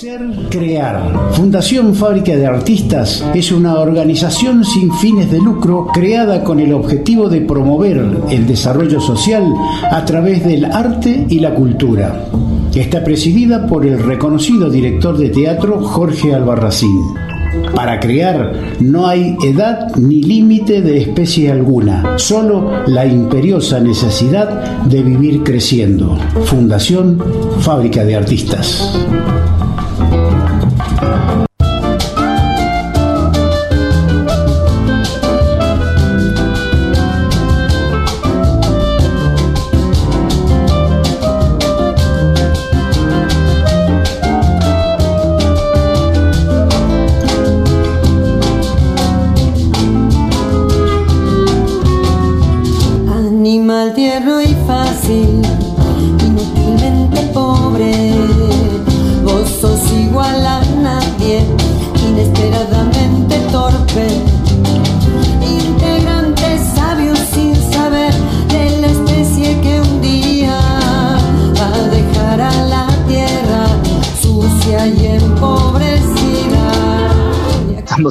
Ser Crear. Fundación Fábrica de Artistas es una organización sin fines de lucro creada con el objetivo de promover el desarrollo social a través del arte y la cultura. Está presidida por el reconocido director de teatro Jorge Albarracín. Para crear no hay edad ni límite de especie alguna, solo la imperiosa necesidad de vivir creciendo. Fundación Fábrica de Artistas. あ!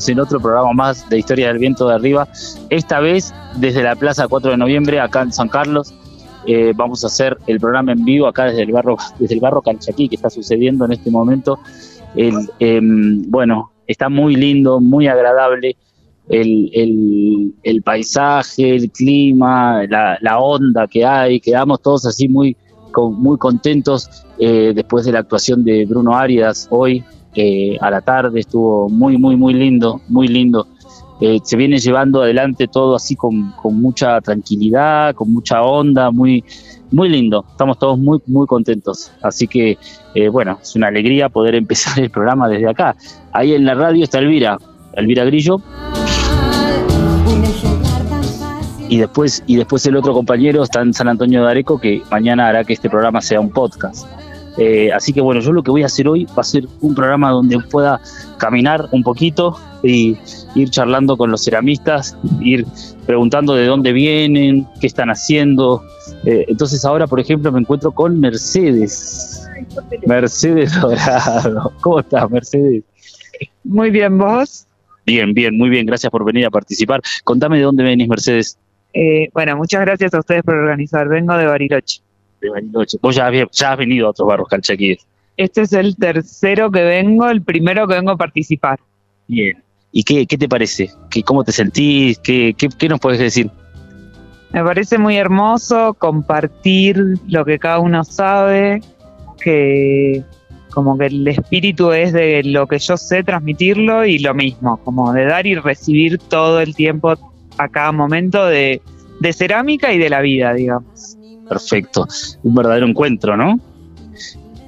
En otro programa más de Historia del Viento de Arriba, esta vez desde la Plaza 4 de Noviembre, acá en San Carlos. Eh, vamos a hacer el programa en vivo acá desde el barro, desde el barro Calchaquí, que está sucediendo en este momento. Em, bueno, está muy lindo, muy agradable el, el- paisaje, el clima, la, onda que hay, quedamos todos así muy, muy contentos eh, después de la actuación de Bruno Arias hoy a la tarde, estuvo muy, muy, muy lindo, muy lindo. Eh, se viene llevando adelante todo así con, con mucha tranquilidad, con mucha onda, muy, muy lindo. Estamos todos muy, muy contentos. Así que, eh, bueno, es una alegría poder empezar el programa desde acá. Ahí en la radio está Elvira, Elvira Grillo, y después, y después el otro compañero está en San Antonio de Areco, que mañana hará que este programa sea un podcast. Eh, así que bueno, yo lo que voy a hacer hoy va a ser un programa donde pueda caminar un poquito y ir charlando con los ceramistas, ir preguntando de dónde vienen, qué están haciendo. Eh, entonces ahora, por ejemplo, me encuentro con Mercedes. Mercedes Dorado. ¿Cómo estás, Mercedes? Muy bien, vos. Bien, bien, muy bien. Gracias por venir a participar. Contame de dónde venís, Mercedes. Eh, bueno, muchas gracias a ustedes por organizar. Vengo de Bariloche. De Bariloche. Vos ya, había- ya has venido a otros barros calchaquíes. Este es el tercero que vengo, el primero que vengo a participar. Bien. ¿Y qué, qué te parece? ¿Qué, ¿Cómo te sentís? ¿Qué, qué, qué nos puedes decir? Me parece muy hermoso compartir lo que cada uno sabe, que como que el espíritu es de lo que yo sé transmitirlo y lo mismo, como de dar y recibir todo el tiempo a cada momento de, de cerámica y de la vida, digamos. Perfecto. Un verdadero encuentro, ¿no?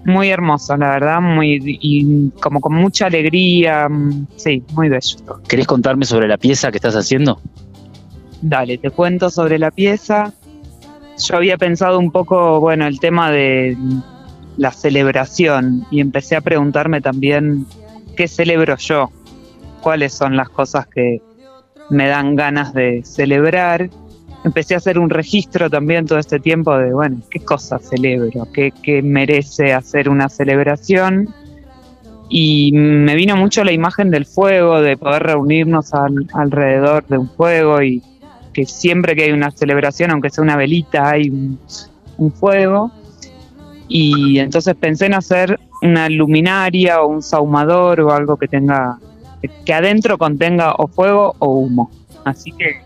Muy hermoso, la verdad, muy y como con mucha alegría, mm, sí, muy bello. ¿Querés contarme sobre la pieza que estás haciendo? Dale, te cuento sobre la pieza. Yo había pensado un poco, bueno, el tema de la celebración y empecé a preguntarme también qué celebro yo, cuáles son las cosas que me dan ganas de celebrar. Empecé a hacer un registro también todo este tiempo de, bueno, qué cosas celebro, qué, qué merece hacer una celebración. Y me vino mucho la imagen del fuego, de poder reunirnos al- alrededor de un fuego y que siempre que hay una celebración, aunque sea una velita, hay un, un fuego. Y entonces pensé en hacer una luminaria o un sahumador o algo que tenga, que adentro contenga o fuego o humo. Así que,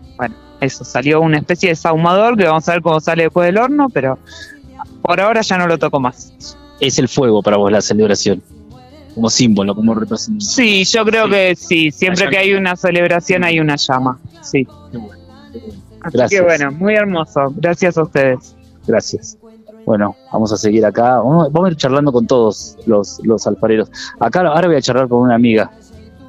eso, salió una especie de sahumador que vamos a ver cómo sale después del horno, pero por ahora ya no lo toco más. Es el fuego para vos la celebración. Como símbolo, como representación. Sí, yo creo Sí. que sí, siempre que hay una celebración hay una llama, sí. Qué bueno, qué bueno. Así Gracias. que bueno, muy hermoso. Gracias a ustedes. Gracias. Bueno, vamos a seguir acá. Vamos, vamos a ir charlando con todos los, los alfareros. Acá ahora voy a charlar con una amiga,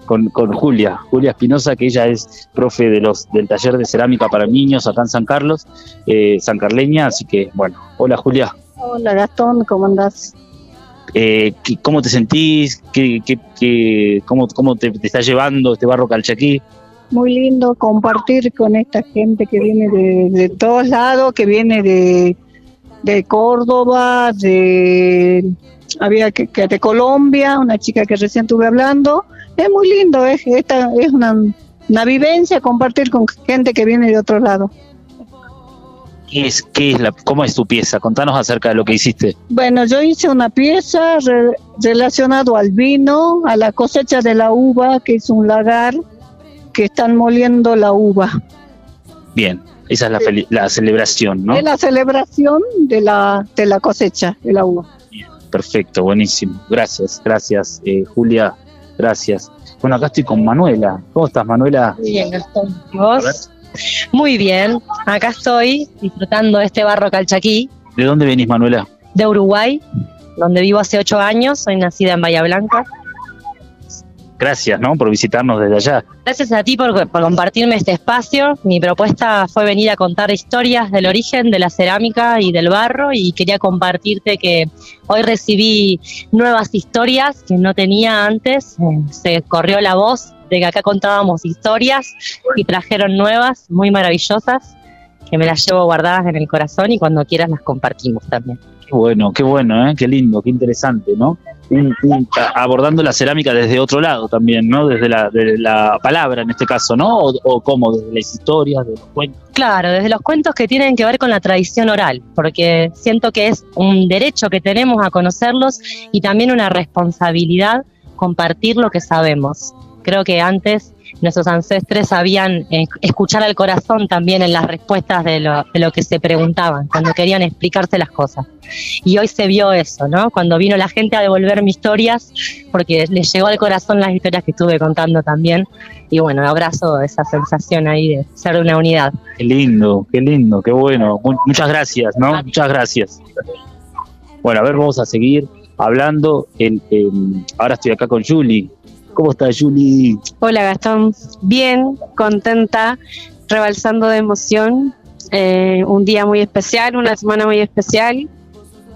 con, con Julia, Julia Espinosa, que ella es profe de los, del taller de cerámica para niños acá en San Carlos, eh, San Carleña. Así que, bueno, hola Julia. Hola Gastón, ¿cómo andás? Eh, ¿qué- ¿Cómo te sentís? ¿Qué, qué, qué- cómo cómo te, te está llevando este barro calchaquí? Muy lindo compartir con esta gente que viene de, de todos lados, que viene de, de Córdoba, de había que, que de Colombia, una chica que recién estuve hablando. Es muy lindo, es, esta, es una, una vivencia compartir con gente que viene de otro lado. ¿Qué es, qué es la, ¿Cómo es tu pieza? Contanos acerca de lo que hiciste. Bueno, yo hice una pieza re- relacionado al vino, a la cosecha de la uva, que es un lagar que están moliendo la uva. Bien, esa es la, la celebración, ¿no? Es la celebración de la, de la cosecha de la uva. Perfecto, buenísimo. Gracias, gracias, eh, Julia. Gracias. Bueno, acá estoy con Manuela. ¿Cómo estás, Manuela? Muy bien, Gastón. ¿Y vos? Muy bien. Acá estoy disfrutando de este barro calchaquí ¿De dónde venís, Manuela? de Uruguay, donde vivo hace ocho años. Soy nacida en Bahía Blanca. Gracias, ¿no? Por visitarnos desde allá. Gracias a ti por, por compartirme este espacio. Mi propuesta fue venir a contar historias del origen de la cerámica y del barro y quería compartirte que hoy recibí nuevas historias que no tenía antes. Eh, Se corrió la voz de que acá contábamos historias y trajeron nuevas muy maravillosas que me las llevo guardadas en el corazón y cuando quieras las compartimos también. Bueno, qué bueno, ¿eh? Qué lindo, qué interesante, ¿no? Abordando la cerámica desde otro lado también, ¿no? Desde la, la palabra en este caso, ¿no? O, o cómo, desde las historias, de los cuentos. Claro, desde los cuentos que tienen que ver con la tradición oral, porque siento que es un derecho que tenemos a conocerlos y también una responsabilidad compartir lo que sabemos. Creo que antes nuestros ancestres sabían eh, escuchar al corazón también en las respuestas de lo, de lo que se preguntaban, cuando querían explicarse las cosas. Y hoy se vio eso, ¿no? Cuando vino la gente a devolverme historias, porque les llegó al corazón las historias que estuve contando también. Y bueno, abrazo esa sensación ahí de ser de una unidad. Qué lindo, qué lindo, qué bueno. Mu- muchas gracias, ¿no? Muchas gracias. Bueno, a ver, vamos a seguir hablando. El, el- ahora estoy acá con Julie. ¿Cómo está Julie? Hola Gastón, bien, contenta, rebalsando de emoción. Eh, un día muy especial, una semana muy especial.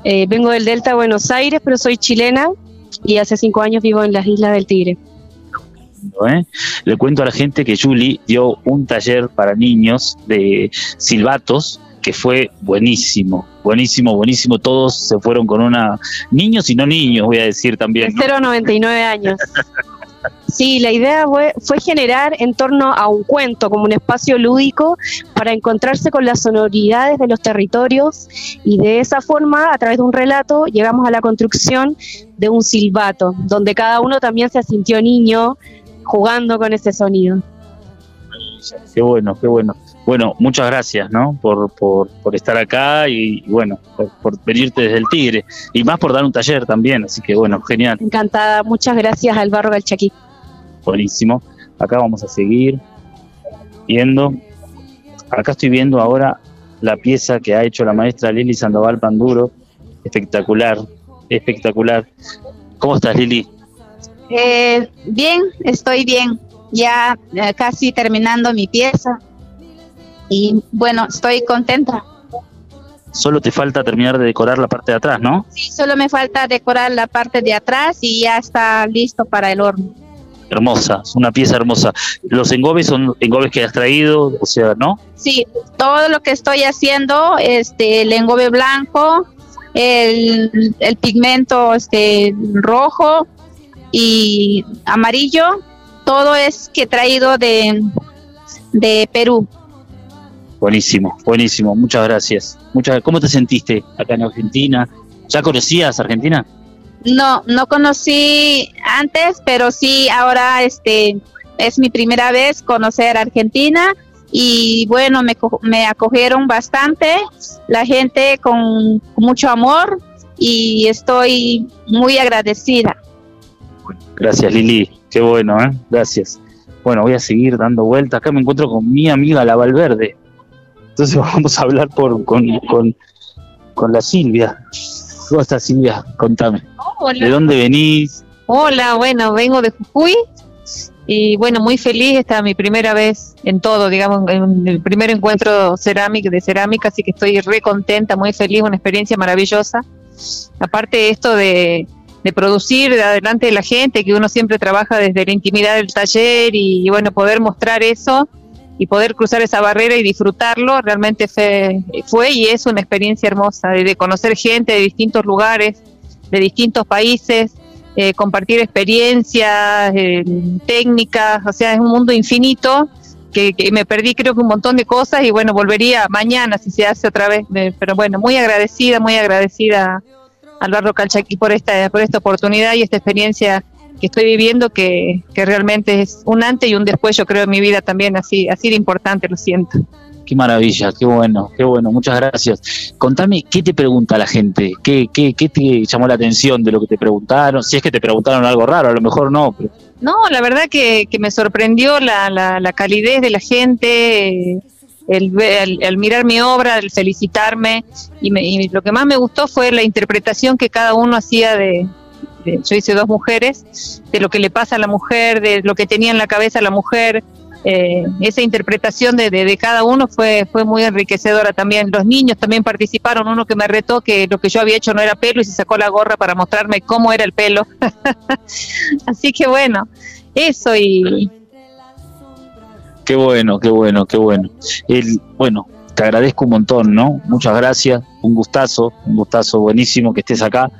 Eh, vengo del Delta de Buenos Aires, pero soy chilena y hace cinco años vivo en las Islas del Tigre. ¿eh? Le cuento a la gente que Julie dio un taller para niños de silbatos que fue buenísimo, buenísimo, buenísimo. Todos se fueron con una... Niños y no niños, voy a decir De también. ¿no? 0 a 99 años. Sí, la idea fue, fue generar en torno a un cuento, como un espacio lúdico, para encontrarse con las sonoridades de los territorios y de esa forma, a través de un relato, llegamos a la construcción de un silbato, donde cada uno también se sintió niño jugando con ese sonido. Qué bueno, qué bueno. Bueno, muchas gracias, ¿no? Por, por, por estar acá y, y bueno, por, por venirte desde el Tigre. Y más por dar un taller también. Así que bueno, genial, Encantada, muchas gracias al Barro Galchaquí. buenísimo. Acá vamos a seguir viendo. Acá estoy viendo ahora la pieza que ha hecho la maestra Lili Sandoval Panduro. Espectacular, espectacular. ¿Cómo estás, Lili? Eh, bien, estoy bien. Ya eh, casi terminando mi pieza. Y bueno, estoy contenta. Solo te falta terminar de decorar la parte de atrás, ¿no? Sí, solo me falta decorar la parte de atrás y ya está listo para el horno. Hermosa, es una pieza hermosa. Los engobes son engobes que has traído, o sea, ¿no? Sí, todo lo que estoy haciendo, este, el engobe blanco, el, el pigmento este, rojo y amarillo, todo es que he traído de, de Perú. Buenísimo, buenísimo, muchas gracias. Muchas, ¿Cómo te sentiste acá en Argentina? ¿Ya conocías Argentina? No, no conocí antes, pero sí ahora este es mi primera vez conocer Argentina y bueno, me, me acogieron bastante, la gente con, con mucho amor y estoy muy agradecida. Gracias, Lili, qué bueno, ¿eh? Gracias. Bueno, voy a seguir dando vueltas. Acá me encuentro con mi amiga la Valverde. Entonces vamos a hablar por, con, con, con la Silvia. ¿Cómo estás, Silvia? Contame. ¿De dónde venís? Hola, bueno, vengo de Jujuy Y bueno, muy feliz, esta es mi primera vez en todo, digamos, en el primer encuentro cerámica, de cerámica, así que estoy re contenta, muy feliz, una experiencia maravillosa. Aparte esto de, de producir de adelante de la gente, que uno siempre trabaja desde la intimidad del taller y, bueno, poder mostrar eso y poder cruzar esa barrera y disfrutarlo, realmente fue, fue y es una experiencia hermosa, de, conocer gente de distintos lugares, de distintos países, eh, compartir experiencias, eh, técnicas, o sea, es un mundo infinito que, que, me perdí creo que un montón de cosas y bueno, volvería mañana si se hace otra vez, pero bueno, muy agradecida, muy agradecida Álvaro Calchaquí por esta, por esta oportunidad y esta experiencia que estoy viviendo que, que realmente es un antes y un después, yo creo, en mi vida también, así, así de importante, lo siento. Qué maravilla, qué bueno, qué bueno, muchas gracias. Contame, ¿qué te pregunta la gente? ¿Qué, qué, qué te llamó la atención de lo que te preguntaron? Si es que te preguntaron algo raro, a lo mejor no. Pero... No, la verdad que, que me sorprendió la, la, la, calidez de la gente, el, el, el, mirar mi obra, el felicitarme, y, me, y, lo que más me gustó fue la interpretación que cada uno hacía de, de, yo hice dos mujeres, de lo que le pasa a la mujer, de lo que tenía en la cabeza la mujer, eh, esa interpretación de, de, de, cada uno fue, fue muy enriquecedora también. Los niños también participaron, uno que me retó que lo que yo había hecho no era pelo y se sacó la gorra para mostrarme cómo era el pelo. Así que bueno, eso y... Qué bueno, qué bueno, qué bueno. El, bueno, te agradezco un montón, ¿no? Muchas gracias, un gustazo, un gustazo buenísimo que estés acá.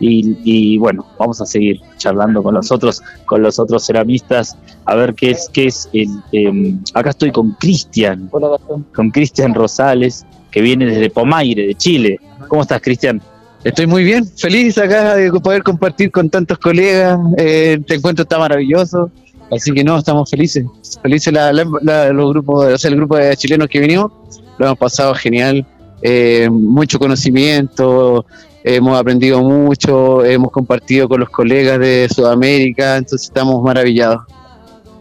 Y, y, bueno, vamos a seguir charlando con los otros, con los otros ceramistas, a ver qué es, qué es el, eh, acá estoy con Cristian, con Cristian Rosales, que viene desde Pomaire, de Chile. ¿Cómo estás, Cristian? Estoy muy bien, feliz acá de poder compartir con tantos colegas, eh, este encuentro está maravilloso, así que no, estamos felices, felices la, la, la, los grupos, o sea, el grupo de chilenos que vinimos, lo hemos pasado genial, eh, mucho conocimiento, hemos aprendido mucho, hemos compartido con los colegas de Sudamérica, entonces estamos maravillados.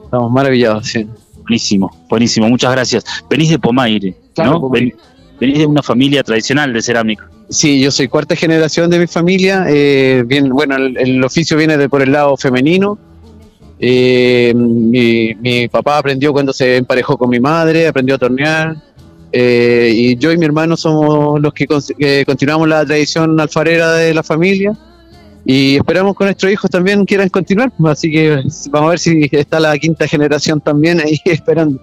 Estamos maravillados, sí. Buenísimo, buenísimo, muchas gracias. Venís de Pomaire, claro, ¿no? Pomaire. Venís de una familia tradicional de cerámica. Sí, yo soy cuarta generación de mi familia. Eh, bien, bueno, el, el, oficio viene de por el lado femenino. Eh, mi, mi papá aprendió cuando se emparejó con mi madre, aprendió a tornear. Eh, y yo y mi hermano somos los que, que, continuamos la tradición alfarera de la familia y esperamos que nuestros hijos también quieran continuar, así que vamos a ver si está la quinta generación también ahí esperando.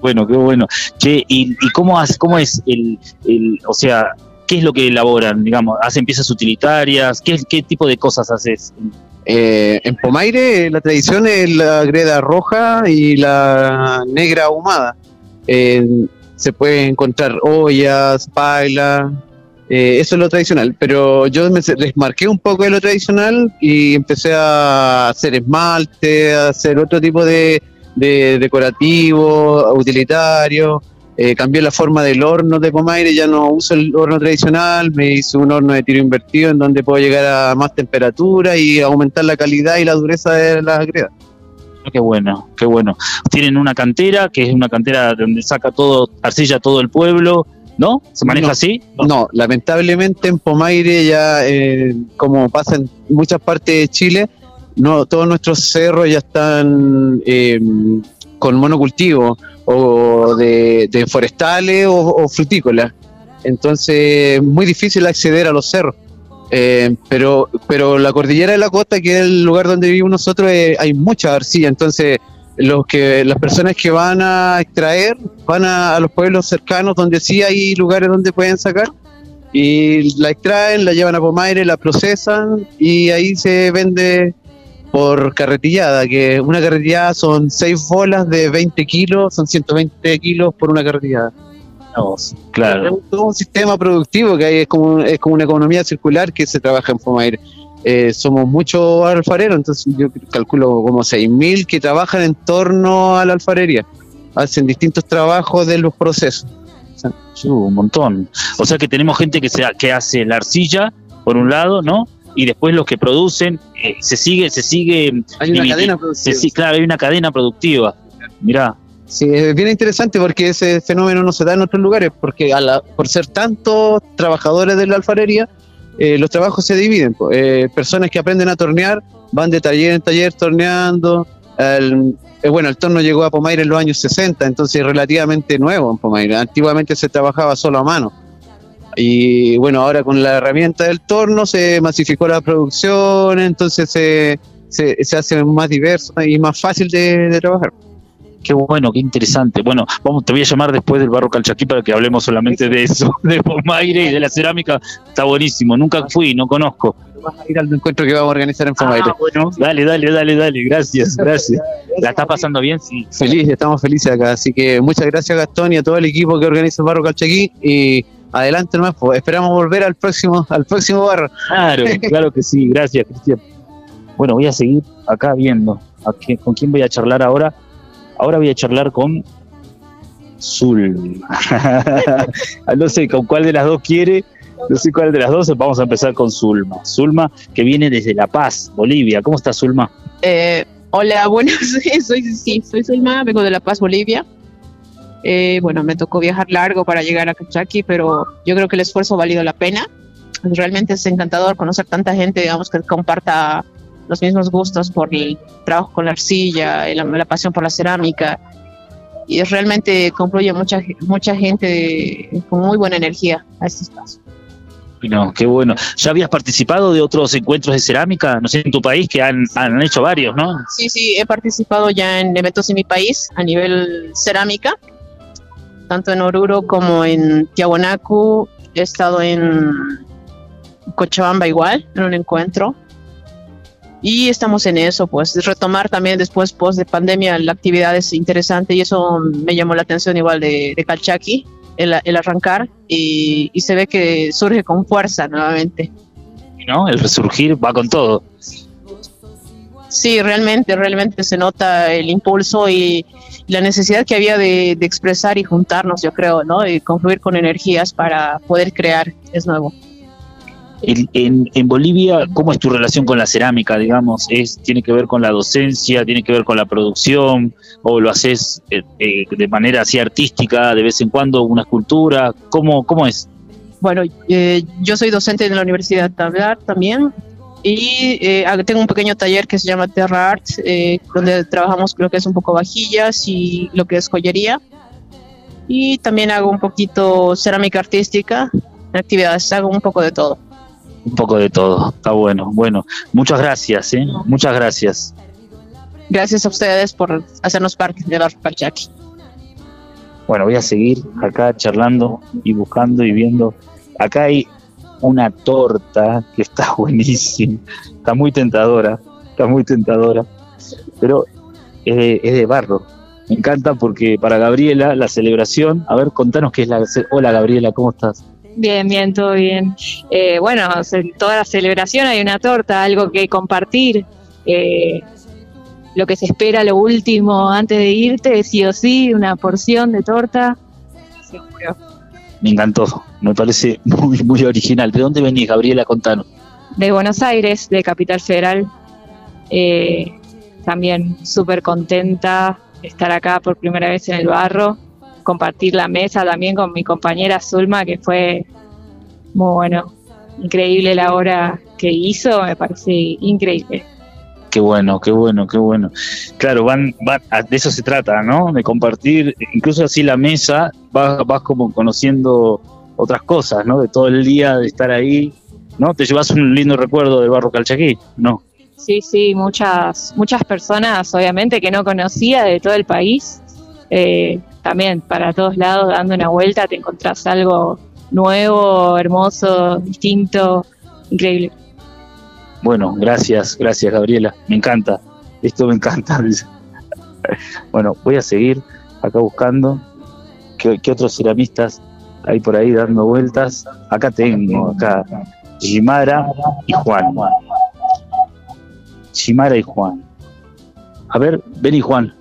Bueno, qué bueno. Che, ¿y, y cómo, has, cómo es el, el, o sea, qué es lo que elaboran? Digamos, ¿hacen piezas utilitarias? ¿Qué, qué tipo de cosas haces? Eh, en Pomaire la tradición es la greda roja y la negra ahumada. Eh, se puede encontrar ollas, pailas, eh, eso es lo tradicional, pero yo me desmarqué un poco de lo tradicional y empecé a hacer esmalte, a hacer otro tipo de, de decorativo, utilitario, eh, cambié la forma del horno de Pomaire, ya no uso el horno tradicional, me hice un horno de tiro invertido en donde puedo llegar a más temperatura y aumentar la calidad y la dureza de la greda. Qué bueno, qué bueno. Tienen una cantera, que es una cantera donde saca todo, arcilla todo el pueblo, ¿no? ¿Se maneja no, así? No. no. lamentablemente en Pomaire ya, eh, como pasa en muchas partes de Chile, no todos nuestros cerros ya están eh, con monocultivo o de, de forestales o, o, frutícolas. Entonces es muy difícil acceder a los cerros. Eh, pero, pero la cordillera de la costa, que es el lugar donde vivimos nosotros, eh, hay mucha arcilla, entonces los que las personas que van a extraer van a, los pueblos cercanos donde sí hay lugares donde pueden sacar y la extraen, la llevan a Pomaire, la procesan y ahí se vende por carretillada, que una carretillada son seis bolas de 20 kilos, son 120 kilos por una carretillada. Claro. Es todo un sistema productivo que hay, es como, es como una economía circular que se trabaja en Pomaire. Eh, somos muchos alfareros, entonces yo calculo como 6.000 que trabajan en torno a la alfarería. Hacen distintos trabajos de los procesos. Sí, un montón. O sea que tenemos gente que, se, que hace la arcilla, por un lado, ¿no? Y después los que producen, eh, se sigue, se sigue. Hay una cadena productiva. Se, claro, hay una cadena productiva. Mirá. Sí, es bien interesante porque ese fenómeno no se da en otros lugares, porque a la, por ser tantos trabajadores de la alfarería, eh, los trabajos se dividen. Eh, personas que aprenden a tornear van de taller en taller torneando, el- eh, bueno, el torno llegó a Pomaire en los años 60, entonces es relativamente nuevo en Pomaire. Antiguamente se trabajaba solo a mano. Y bueno, ahora con la herramienta del torno se masificó la producción, entonces se, se, se hace más diverso y más fácil de, de trabajar. Qué bueno, qué interesante. Bueno, vamos, te voy a llamar después del barro calchaquí para que hablemos solamente de eso, de Pomaire y de la cerámica. Está buenísimo. Nunca fui, no conozco. Vas a ir al encuentro que vamos a organizar en Pomaire. Ah, bueno, dale, dale, dale, dale. Gracias, gracias. ¿La estás pasando bien? Sí. Feliz, estamos felices acá. Así que muchas gracias Gastón y a todo el equipo que organiza el Barro Calchaquí. Y adelante nomás, pues esperamos volver al próximo, al próximo barro. Claro, claro que sí. Gracias, Cristian. Bueno, voy a seguir acá viendo. ¿A qué- ¿Con quién voy a charlar ahora? Ahora voy a charlar con Zul. no sé con cuál de las dos quiere. No sé cuál de las dos. Vamos a empezar con Zulma. Zulma, que viene desde La Paz, Bolivia. ¿Cómo está Zulma? Eh, hola, bueno, soy, sí, soy Selma, vengo de La Paz, Bolivia. Eh, bueno, me tocó viajar largo para llegar a Cachaqui, pero yo creo que el esfuerzo ha valido la pena. Realmente es encantador conocer tanta gente, digamos, que comparta los mismos gustos por el trabajo con la arcilla, la, la pasión por la cerámica. Y realmente concluye mucha, mucha gente con muy buena energía a este espacio. No, qué bueno. ¿Ya habías participado de otros encuentros de cerámica? No sé, en tu país, que han, han hecho varios, ¿no? Sí, sí, he participado ya en eventos en mi país a nivel cerámica, tanto en Oruro como en Tiahuanacu. He estado en Cochabamba igual, en un encuentro. Y estamos en eso, pues retomar también después, post de pandemia, la actividad es interesante y eso me llamó la atención igual de, de el, el arrancar y, y se ve que surge con fuerza nuevamente. ¿No? El resurgir va con todo. Sí, realmente, realmente se nota el impulso y la necesidad que había de, de expresar y juntarnos, yo creo, ¿no? Y confluir con energías para poder crear, es nuevo. En, en, en Bolivia, ¿cómo es tu relación con la cerámica, digamos? ¿Es, ¿Tiene que ver con la docencia, tiene que ver con la producción, o lo haces eh, eh, de manera así artística, de vez en cuando, una escultura? ¿Cómo, cómo es? Bueno, eh, yo soy docente de la Universidad Tablar también y eh, tengo un pequeño taller que se llama Terra Art, eh, donde trabajamos lo que es un poco vajillas y lo que es joyería. Y también hago un poquito cerámica artística, actividades, hago un poco de todo. Un poco de todo, está bueno. Bueno, muchas gracias, ¿eh? Muchas gracias. Gracias a ustedes por hacernos parte de la Calchaquí. Bueno, voy a seguir acá charlando y buscando y viendo. Acá hay una torta que está buenísima, está muy tentadora, está muy tentadora, pero es de, es de barro. Me encanta porque para Gabriela la celebración, a ver, contanos qué es la... Hola Gabriela, ¿cómo estás? Bien, bien, todo bien. Eh, bueno, se- toda la celebración hay una torta, algo que compartir. eh, lo que se espera, lo último antes de irte, sí o sí, una porción de torta. Seguro. Me encantó, me parece muy, muy original. ¿De dónde venís, Gabriela? Contanos. De Buenos Aires, de Capital Federal. Eh, también súper contenta de estar acá por primera vez en el barro. Compartir la mesa también con mi compañera Zulma, que fue muy bueno. Increíble la obra que hizo, me parece increíble. Qué bueno, qué bueno, qué bueno. Claro, van, van, de eso se trata, ¿no? De compartir, incluso así la mesa, vas, vas como conociendo otras cosas, ¿no? De todo el día, de estar ahí, ¿no? Te llevas un lindo recuerdo del barro Calchaquí, ¿no? Sí, sí, muchas, muchas personas, obviamente, que no conocía de todo el país. Eh, también para todos lados, dando una vuelta, te encontrás algo nuevo, hermoso, distinto, increíble. Bueno, gracias, gracias Gabriela, me encanta, esto me encanta. Bueno, voy a seguir acá buscando qué, otros ceramistas hay por ahí dando vueltas. Acá tengo, acá, Shimara y Juan. Shimara y Juan. A ver, vení Juan.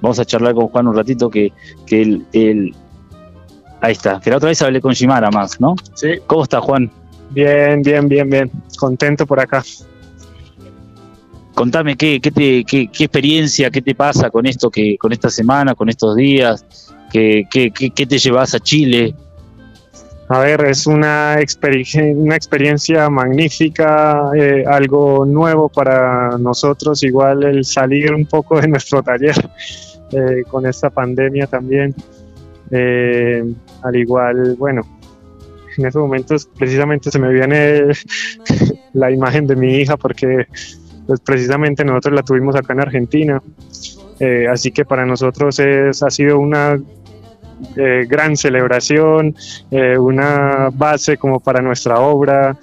Vamos a charlar con Juan un ratito que, que él, él- Ahí está, que la otra vez hablé con Shimara más, ¿no? Sí. ¿Cómo está Juan? Bien, bien, bien, bien. Contento por acá. Contame qué, qué, te, qué, qué experiencia, qué te pasa con esto, que, con esta semana, con estos días, qué, qué, qué, qué te llevas a Chile. A ver, es una, experi- una experiencia magnífica, eh, algo nuevo para nosotros, igual el salir un poco de nuestro taller eh, con esta pandemia también. Eh, al igual, bueno, en esos momentos precisamente se me viene la imagen de mi hija porque pues precisamente nosotros la tuvimos acá en Argentina. Eh, así que para nosotros es, ha sido una eh, gran celebración, eh, una base como para nuestra obra,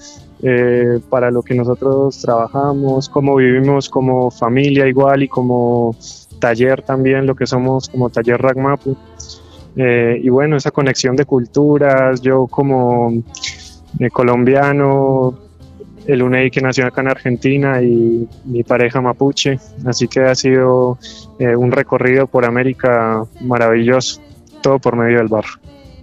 eh, para lo que nosotros trabajamos, cómo vivimos como familia igual y como taller también, lo que somos como taller Ragmapu. Eh, y bueno, esa conexión de culturas, yo como eh, colombiano, el UNEI que nació acá en Argentina y mi pareja mapuche, así que ha sido eh, un recorrido por América maravilloso, todo por medio del barro.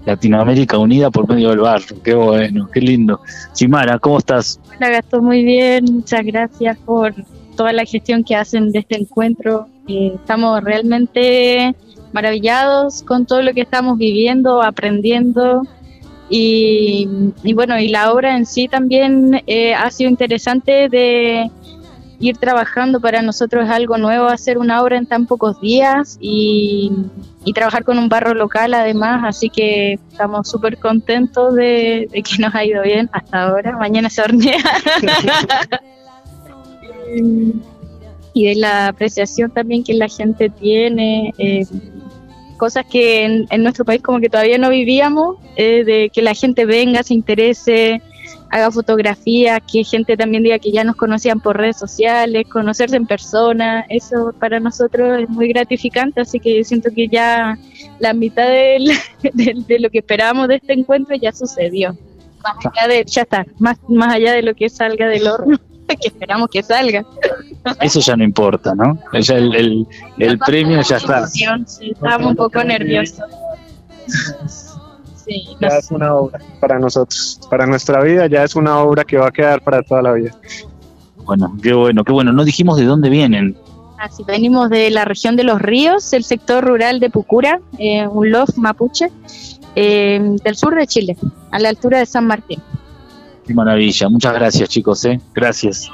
Latinoamérica unida por medio del barro, qué bueno, qué lindo. Chimara, ¿cómo estás? Hola Gastón, muy bien, muchas gracias por toda la gestión que hacen de este encuentro. Eh, estamos realmente maravillados con todo lo que estamos viviendo, aprendiendo y, y bueno, y la obra en sí también eh, ha sido interesante de ir trabajando. Para nosotros es algo nuevo hacer una obra en tan pocos días y, trabajar con un barro local además, así que estamos súper contentos de, de que nos ha ido bien hasta ahora. Mañana se hornea. y de la apreciación también que la gente tiene, eh, cosas que en, en nuestro país como que todavía no vivíamos, eh, de que la gente venga, se interese, haga fotografías, que gente también diga que ya nos conocían por redes sociales, conocerse en persona, eso para nosotros es muy gratificante, así que yo siento que ya la mitad del- de, de lo que esperábamos de este encuentro ya sucedió. Más allá de, ya está, más, más allá de lo que salga del horno, que esperamos que salga. Eso ya no importa, ¿no? Ya el, el- el premio ya está. Sí, estábamos un poco nerviosos. Sí, Ya es una obra para nosotros, para nuestra vida ya es una obra que va a quedar para toda la vida. Bueno, qué bueno, qué bueno. No dijimos de dónde vienen. Así venimos de la región de los ríos, el sector rural de Pucura, eh, un lof mapuche, eh, del sur de Chile, a la altura de San Martín. Qué maravilla. Muchas gracias, chicos, ¿eh? Gracias.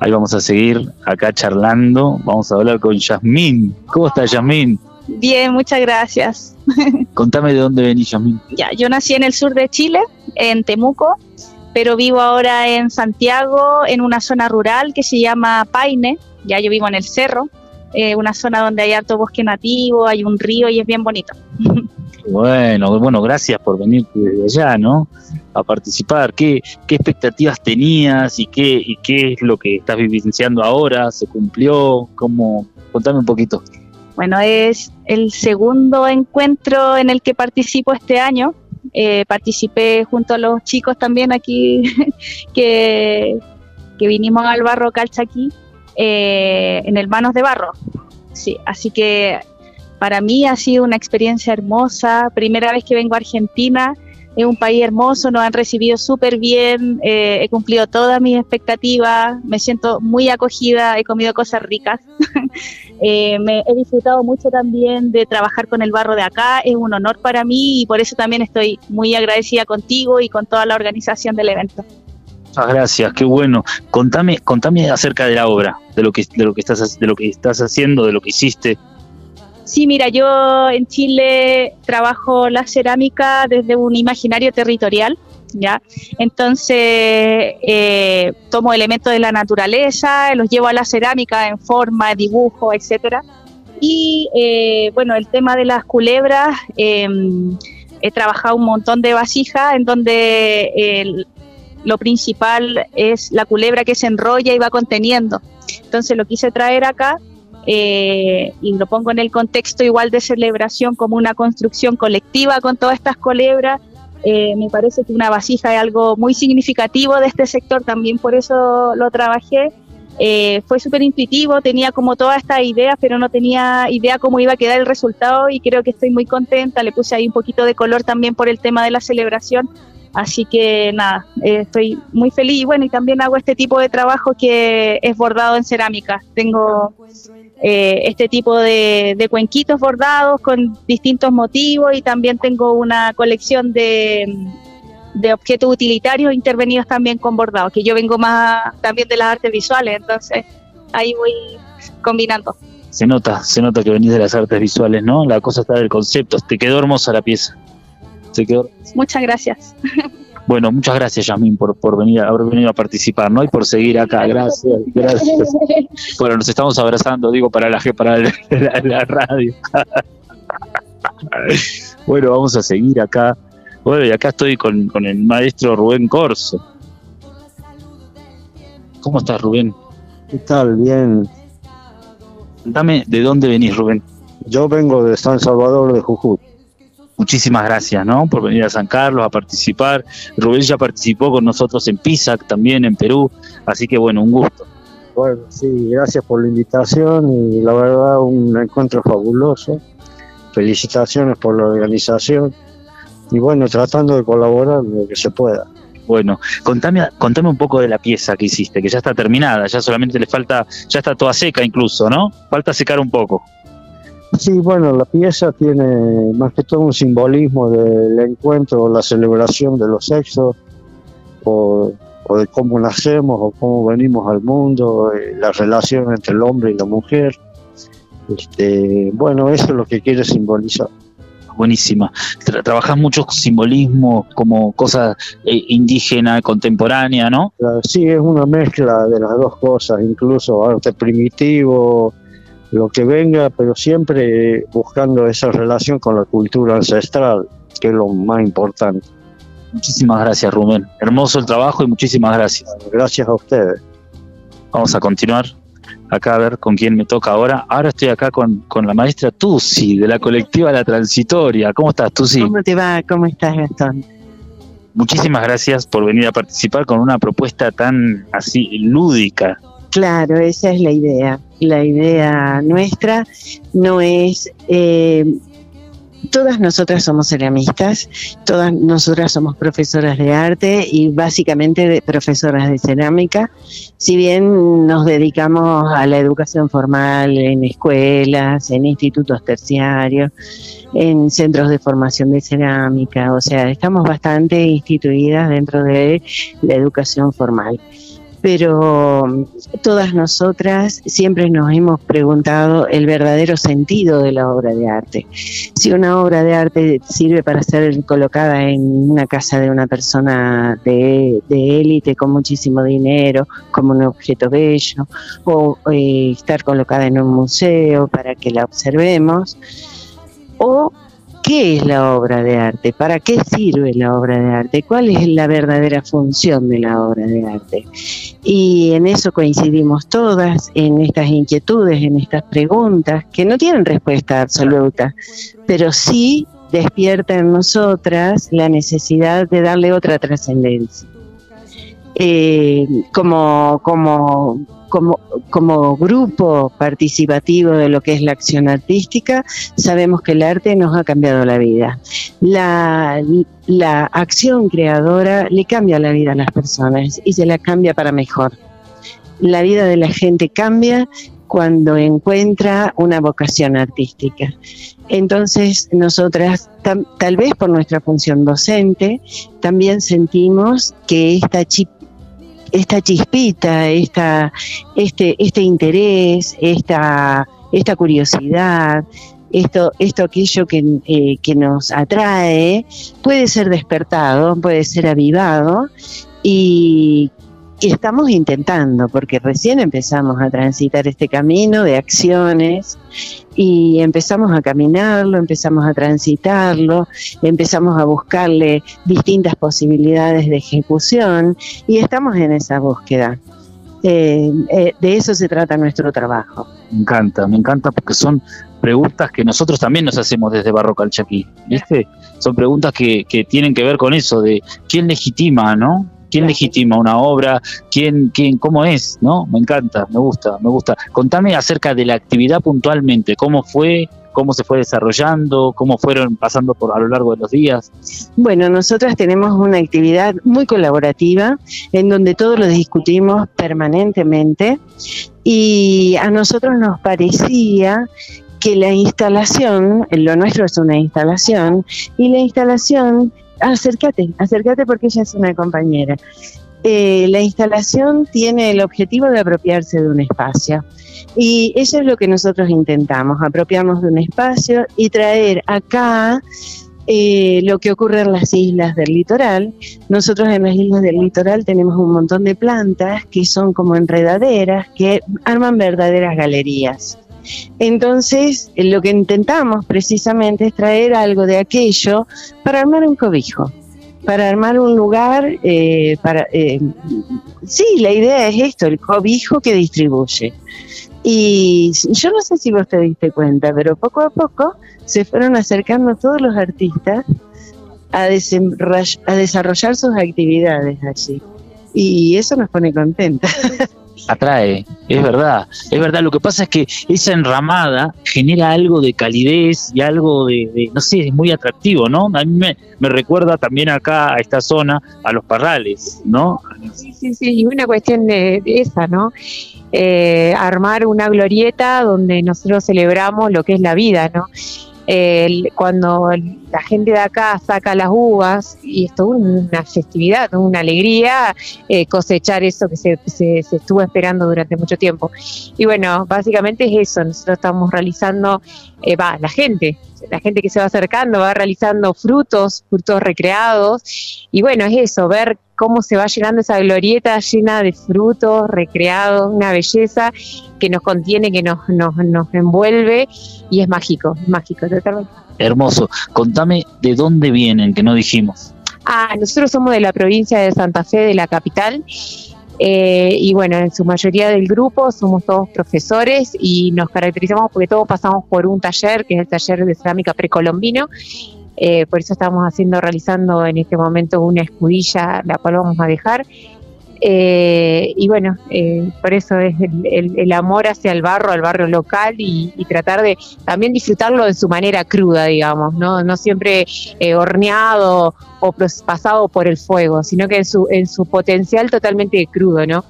Ahí vamos a seguir acá charlando. Vamos a hablar con Yasmín. ¿Cómo está Yasmín? Bien, muchas gracias. Contame de dónde venís, Yasmín. Ya, yo nací en el sur de Chile, en Temuco, pero vivo ahora en Santiago, en una zona rural que se llama Paine. Ya yo vivo en el cerro, eh, una zona donde hay harto bosque nativo, hay un río y es bien bonito. Bueno, bueno, gracias por venir desde allá, ¿no? A participar. ¿Qué, qué expectativas tenías y qué, y qué es lo que estás vivenciando ahora? ¿Se cumplió? ¿Cómo? Contame un poquito. Bueno, es el segundo encuentro en el que participo este año. Eh, participé junto a los chicos también aquí que, que vinimos al barro Calchaquí eh, en el Manos de Barro. Sí, así que para mí ha sido una experiencia hermosa. Primera vez que vengo a Argentina. Es un país hermoso, nos han recibido súper bien, eh, he cumplido todas mis expectativas, me siento muy acogida, he comido cosas ricas. Eh, me he disfrutado mucho también de trabajar con el barro de acá, es un honor para mí y por eso también estoy muy agradecida contigo y con toda la organización del evento. Muchas gracias, qué bueno. Contame, contame acerca de la obra, de lo que, de lo que estás, de lo que estás haciendo, de lo que hiciste. Sí, mira, yo en Chile trabajo la cerámica desde un imaginario territorial, ¿ya? Entonces eh, tomo elementos de la naturaleza, los llevo a la cerámica en forma, dibujo, etcétera. Y eh, bueno, el tema de las culebras, eh, he trabajado un montón de vasijas en donde lo principal es la culebra que se enrolla y va conteniendo. Entonces lo quise traer acá eh, y lo pongo en el contexto igual de celebración como una construcción colectiva con todas estas culebras. Eh, me parece que una vasija es algo muy significativo de este sector, también por eso lo trabajé. Eh, fue súper intuitivo, tenía como todas estas ideas, pero no tenía idea cómo iba a quedar el resultado y creo que estoy muy contenta. Le puse ahí un poquito de color también por el tema de la celebración. Así que nada, eh, estoy muy feliz y bueno, y también hago este tipo de trabajo que es bordado en cerámica. Tengo eh, este tipo de, de cuenquitos bordados con distintos motivos y también tengo una colección de, de objetos utilitarios intervenidos también con bordados, que yo vengo más también de las artes visuales, entonces ahí voy combinando. Se nota, se nota que venís de las artes visuales, ¿no? La cosa está del concepto. Te quedó hermosa la pieza. Quedó. Muchas gracias. Bueno, muchas gracias, Yasmin, por, por venir, haber venido a participar, ¿no? Y por seguir acá. Gracias, gracias. Bueno, nos estamos abrazando, digo, para la, para la, la radio. bueno, vamos a seguir acá. Bueno, y acá estoy con, con el maestro Rubén Corso. ¿Cómo estás, Rubén? ¿Qué tal? Bien. Dame, ¿de dónde venís, Rubén? Yo vengo de San Salvador de Jujuy. Muchísimas gracias, ¿no? Por venir a San Carlos a participar. Rubén ya participó con nosotros en PISAC, también en Perú. Así que, bueno, un gusto. Bueno, sí, gracias por la invitación y la verdad un encuentro fabuloso. Felicitaciones por la organización y bueno, tratando de colaborar lo que se pueda. Bueno, contame, contame un poco de la pieza que hiciste, que ya está terminada, ya solamente le falta, ya está toda seca incluso, ¿no? Falta secar un poco. Sí, bueno, la pieza tiene más que todo un simbolismo del encuentro, la celebración de los sexos, o, de cómo nacemos, o cómo venimos al mundo, eh, la relación entre el hombre y la mujer. Este, bueno, eso es lo que quiere simbolizar buenísima. Tra trabajas mucho simbolismo como cosa eh, indígena, contemporánea, ¿no? Sí, es una mezcla de las dos cosas, incluso arte primitivo, lo que venga, pero siempre buscando esa relación con la cultura ancestral, que es lo más importante. Muchísimas gracias, Rubén. Hermoso el trabajo y muchísimas gracias. Gracias a ustedes. Vamos a continuar acá a ver con quién me toca ahora. Ahora estoy acá con, con la maestra Tusi, de la colectiva La Transitoria. ¿Cómo estás, Tusi? ¿Cómo te va? ¿Cómo estás, Gastón? Muchísimas gracias por venir a participar con una propuesta tan así lúdica. Claro, esa es la idea. La idea nuestra no es eh, todas nosotras somos ceramistas, todas nosotras somos profesoras de arte y básicamente de profesoras de cerámica. Si bien nos dedicamos a la educación formal en escuelas, en institutos terciarios, en centros de formación de cerámica, o sea, estamos bastante instituidas dentro de la educación formal pero mm, todas nosotras siempre nos hemos preguntado el verdadero sentido de la obra de arte. Si una obra de arte sirve para ser colocada en una casa de una persona de élite con muchísimo dinero, como un objeto bello, o eh, estar colocada en un museo para que la observemos, o ¿Qué es la obra de arte? ¿Para qué sirve la obra de arte? ¿Cuál es la verdadera función de la obra de arte? Y en eso coincidimos todas, en estas inquietudes, en estas preguntas, que no tienen respuesta absoluta, pero sí despierta en nosotras la necesidad de darle otra trascendencia. Eh, como, como como, como grupo participativo de lo que es la acción artística, sabemos que el arte nos ha cambiado la vida. La, la acción creadora le cambia la vida a las personas y se la cambia para mejor. La vida de la gente cambia cuando encuentra una vocación artística. Entonces, nosotras, tal vez por nuestra función docente, también sentimos que esta chip esta chispita, esta, este, este interés, esta, esta curiosidad, esto, esto aquello que, eh, que nos atrae, puede ser despertado, puede ser avivado y y estamos intentando, porque recién empezamos a transitar este camino de acciones y empezamos a caminarlo, empezamos a transitarlo, empezamos a buscarle distintas posibilidades de ejecución y estamos en esa búsqueda. Eh, eh, de eso se trata nuestro trabajo. Me encanta, me encanta porque son preguntas que nosotros también nos hacemos desde Barro Calchaquí, ¿viste? Son preguntas que, que tienen que ver con eso, de quién legitima, ¿no? ¿Quién legitima una obra? ¿Quién, quién, cómo es? ¿No? Me encanta, me gusta, me gusta. Contame acerca de la actividad puntualmente, cómo fue, cómo se fue desarrollando, cómo fueron pasando por a lo largo de los días. Bueno, nosotras tenemos una actividad muy colaborativa en donde todos lo discutimos permanentemente y a nosotros nos parecía que la instalación, lo nuestro es una instalación, y la instalación acércate, acércate porque ella es una compañera. Eh, la instalación tiene el objetivo de apropiarse de un espacio. Y eso es lo que nosotros intentamos, apropiarnos de un espacio y traer acá eh, lo que ocurre en las islas del litoral. Nosotros en las islas del litoral tenemos un montón de plantas que son como enredaderas, que arman verdaderas galerías. Entonces, eh, lo que intentamos precisamente es traer algo de aquello para armar un cobijo para armar un lugar eh, eh, sí la idea es esto el cobijo que distribuye. Y yo no sé si vos te diste cuenta pero poco a poco se fueron acercando todos los artistas a, a desarrollar sus actividades allí. Y eso nos pone contenta atrae, es verdad, es verdad. Lo que pasa es que esa enramada genera algo de calidez y algo de, no sé, es muy atractivo, ¿no? A mí me, recuerda también acá a esta zona, a los parrales, ¿no? Sí, sí, sí, y una cuestión de, esa, ¿no? Eh, armar una glorieta donde nosotros celebramos lo que es la vida, ¿no? Cuando la gente de acá saca las uvas, y esto es una festividad, una alegría eh, cosechar eso que se, se, estuvo esperando durante mucho tiempo. Y bueno, básicamente es eso, nosotros estamos realizando, eh, va, la gente, la gente que se va acercando va realizando frutos, frutos recreados, y bueno, es eso, ver cómo se va llenando esa glorieta llena de frutos recreados, una belleza que nos contiene, que nos, nos, nos envuelve y es mágico, mágico, totalmente. Hermoso. Contame de dónde vienen, que no dijimos. Ah, nosotros somos de la provincia de Santa Fe, de la capital. Eh, y bueno, en su mayoría del grupo somos todos profesores y nos caracterizamos porque todos pasamos por un taller, que es el taller de cerámica precolombino, eh, por eso estamos haciendo, realizando en este momento una escudilla, la cual vamos a dejar. Eh, y bueno, eh, por eso es el, amor hacia el barro, al barrio local y, tratar de también disfrutarlo de su manera cruda, digamos, no, no siempre horneado o pasado por el fuego, sino que en su, en su potencial totalmente crudo, ¿no?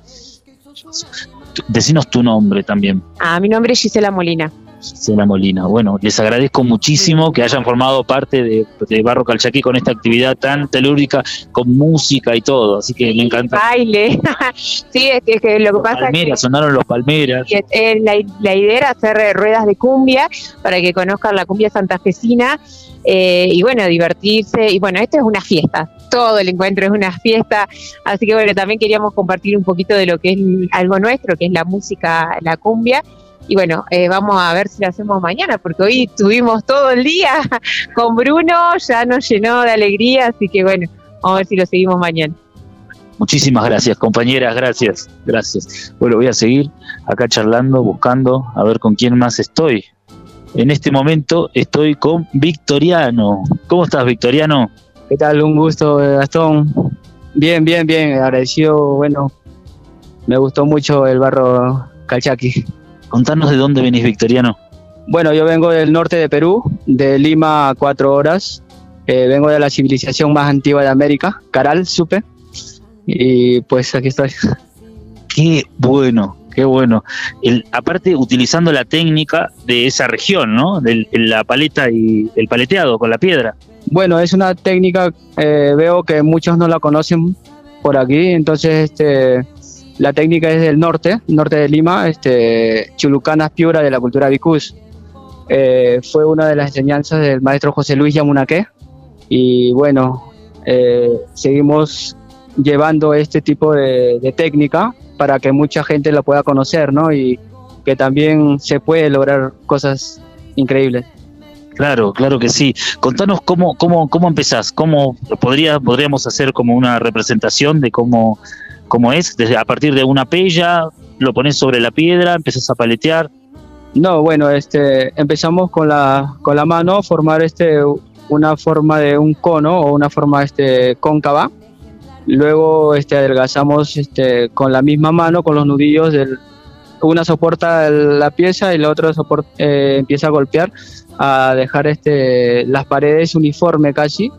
Decinos tu nombre también. Ah, mi nombre es Gisela Molina. Gisela Molina. Bueno, les agradezco muchísimo que hayan formado parte de, Barro Calchaquí con esta actividad tan telúrica, con música y todo, así que me encanta. Baile, sí, es que, lo que pasa palmeras, sonaron los palmeras. la, idea era hacer ruedas de cumbia para que conozcan la cumbia santafesina eh, y bueno, divertirse. Y bueno, esto es una fiesta, todo el encuentro es una fiesta, así que bueno, también queríamos compartir un poquito de lo que es algo nuestro, que es la música, la cumbia. Y bueno, eh, vamos a ver si lo hacemos mañana, porque hoy tuvimos todo el día con Bruno, ya nos llenó de alegría, así que bueno, vamos a ver si lo seguimos mañana. Muchísimas gracias, compañeras, gracias, gracias. Bueno, voy a seguir acá charlando, buscando, a ver con quién más estoy. En este momento estoy con Victoriano. ¿Cómo estás, Victoriano? ¿Qué tal? Un gusto, Gastón. Bien, bien, bien, agradecido. Bueno, me gustó mucho el barro Calchaqui. Contanos de dónde venís, Victoriano. Bueno, yo vengo del norte de Perú, de Lima a cuatro horas. Eh, vengo de la civilización más antigua de América, Caral, supe. Y pues aquí estoy. Qué bueno, qué bueno. El, aparte, utilizando la técnica de esa región, ¿no? De, la paleta y el paleteado con la piedra. Bueno, es una técnica, eh, veo que muchos no la conocen por aquí, entonces este la técnica es del norte, norte de Lima, este, Chulucanas Piura de la cultura Vicus. Eh, fue una de las enseñanzas del maestro José Luis Yamunaque y bueno, eh, seguimos llevando este tipo de, técnica para que mucha gente lo pueda conocer, ¿no? Y que también se puede lograr cosas increíbles. Claro, claro que sí. Contanos cómo, cómo, cómo empezás, cómo podría, podríamos hacer como una representación de cómo como es, desde a partir de una pella, lo pones sobre la piedra, empiezas a paletear. No, bueno, este, empezamos con la, con la mano, formar este, una forma de un cono o una forma este, cóncava. Luego este, adelgazamos este, con la misma mano, con los nudillos, del, una soporta la pieza y la otra eh, empieza a golpear, a dejar este, las paredes uniforme casi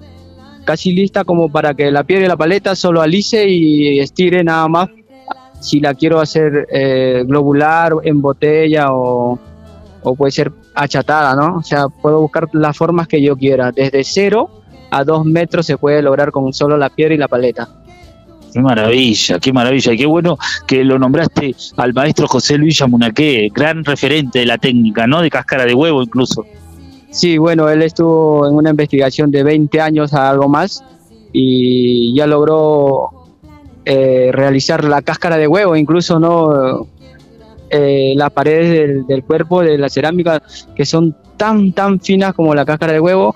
casi lista como para que la piedra y la paleta solo alice y estire nada más si la quiero hacer eh, globular, en botella o, puede ser achatada, ¿no? O sea, puedo buscar las formas que yo quiera, desde cero a dos metros se puede lograr con solo la piedra y la paleta. Qué maravilla, qué maravilla. Y qué bueno que lo nombraste al maestro José Luis Yamunaqué, gran referente de la técnica, ¿no? De cáscara de huevo incluso. Sí, bueno, él estuvo en una investigación de 20 años a algo más y ya logró eh, realizar la cáscara de huevo, incluso no eh, las paredes del, cuerpo de la cerámica que son tan tan finas como la cáscara de huevo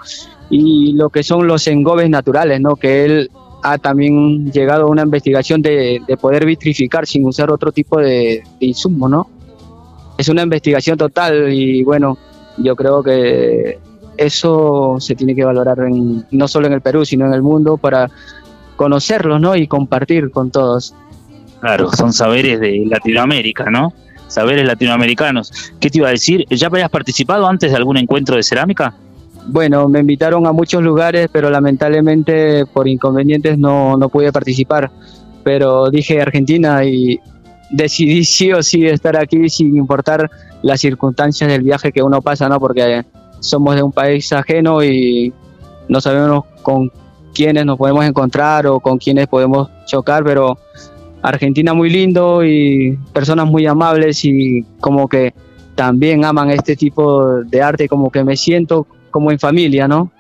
y lo que son los engobes naturales, ¿no? Que él ha también llegado a una investigación de, de poder vitrificar sin usar otro tipo de, de insumo, ¿no? Es una investigación total y bueno, yo creo que eso se tiene que valorar en- no solo en el Perú, sino en el mundo para conocerlos, ¿no? Y compartir con todos. Claro, son saberes de Latinoamérica, ¿no? Saberes latinoamericanos. ¿Qué te iba a decir? ¿Ya habías participado antes de algún encuentro de cerámica? Bueno, me invitaron a muchos lugares, pero lamentablemente por inconvenientes no, no pude participar. Pero dije Argentina y decidí sí o sí estar aquí sin importar las circunstancias del viaje que uno pasa, ¿no? Porque somos de un país ajeno y no sabemos con quiénes nos podemos encontrar o con quiénes podemos chocar, pero Argentina muy lindo y personas muy amables y como que también aman este tipo de arte, como que me siento como en familia, ¿no?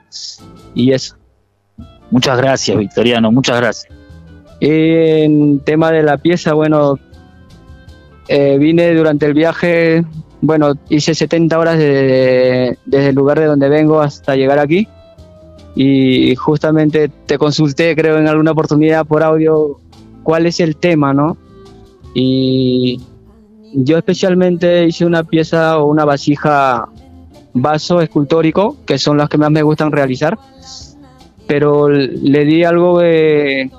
Y eso. Muchas gracias, Victoriano, muchas gracias. En tema de la pieza, bueno, eh, vine durante el viaje, bueno, hice 70 horas de- desde el lugar de donde vengo hasta llegar aquí. Y justamente te consulté, creo, en alguna oportunidad por audio cuál es el tema, ¿no? Y yo especialmente hice una pieza o una vasija vaso escultórico, que son las que más me gustan realizar, pero le di algo de,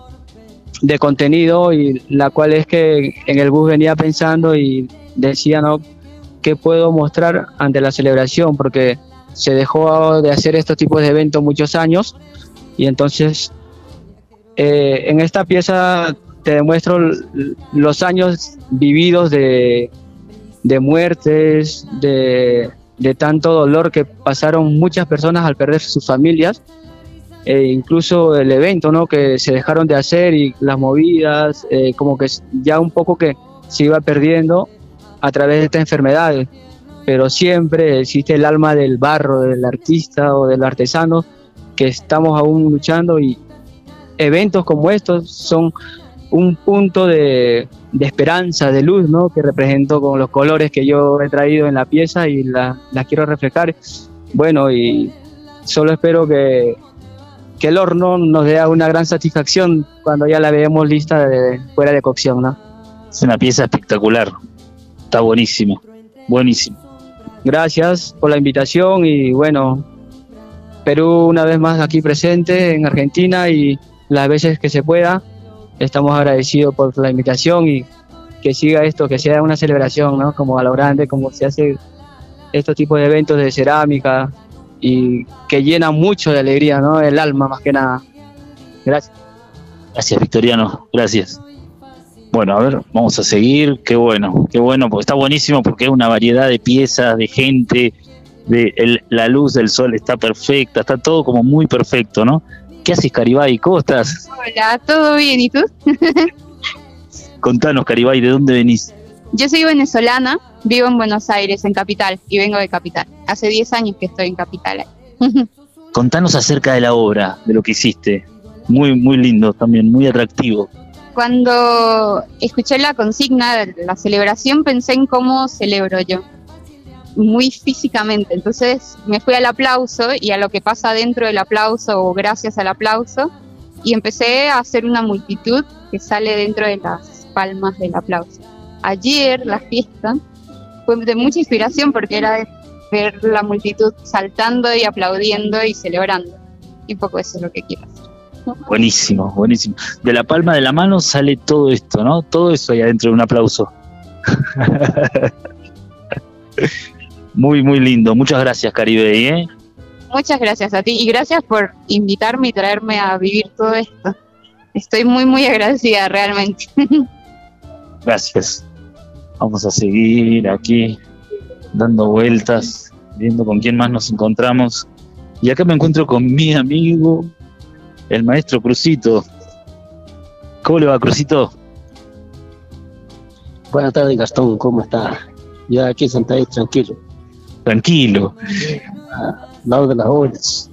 de contenido y la cual es que en el bus venía pensando y decía, ¿no? ¿Qué puedo mostrar ante la celebración? Porque se dejó de hacer estos tipos de eventos muchos años y entonces eh, en esta pieza te demuestro los años vividos de, de muertes, de, de tanto dolor que pasaron muchas personas al perder sus familias, e incluso el evento ¿no? que se dejaron de hacer y las movidas, eh, como que ya un poco que se iba perdiendo a través de esta enfermedad, pero siempre existe el alma del barro, del artista o del artesano que estamos aún luchando y eventos como estos son un punto de, de esperanza, de luz, ¿no? Que represento con los colores que yo he traído en la pieza y la- las quiero reflejar. Bueno, y solo espero que, que el horno nos dé una gran satisfacción cuando ya la veamos lista de, fuera de cocción, ¿no? Es una pieza espectacular. Está buenísimo. Buenísimo. Gracias por la invitación y bueno, Perú una vez más aquí presente en Argentina y las veces que se pueda. Estamos agradecidos por la invitación y que siga esto, que sea una celebración, ¿no? Como a lo grande, como se hace estos tipos de eventos de cerámica y que llenan mucho de alegría, ¿no? El alma más que nada. Gracias. Gracias, Victoriano. Gracias. Bueno, a ver, vamos a seguir. Qué bueno, qué bueno, porque está buenísimo porque es una variedad de piezas, de gente, de el- la luz del sol está perfecta, está todo como muy perfecto, ¿no? ¿Qué haces, Caribay? ¿Cómo estás? Hola, ¿todo bien? ¿Y tú? Contanos, Caribay, ¿de dónde venís? Yo soy venezolana, vivo en Buenos Aires, en Capital, y vengo de Capital. Hace 10 años que estoy en Capital. Contanos acerca de la obra, de lo que hiciste. Muy, muy lindo también, muy atractivo. Cuando escuché la consigna de la celebración, pensé en cómo celebro yo, muy físicamente. Entonces me fui al aplauso y a lo que pasa dentro del aplauso o gracias al aplauso, y empecé a hacer una multitud que sale dentro de las palmas del aplauso. Ayer la fiesta fue de mucha inspiración porque era ver la multitud saltando y aplaudiendo y celebrando. Y un poco eso es lo que quiero hacer. Buenísimo, buenísimo. De la palma de la mano sale todo esto, ¿no? Todo eso ahí adentro de un aplauso. muy, muy lindo. Muchas gracias, Caribe, ¿eh? Muchas gracias a ti y gracias por invitarme y traerme a vivir todo esto. Estoy muy, muy agradecida realmente. Gracias. Vamos a seguir aquí dando vueltas, viendo con quién más nos encontramos. Y acá me encuentro con mi amigo el maestro Crucito. ¿Cómo le va, Crucito? Buenas tardes, Gastón, ¿cómo está? Ya aquí sentadito, tranquilo. Tranquilo. Al lado de las ollas.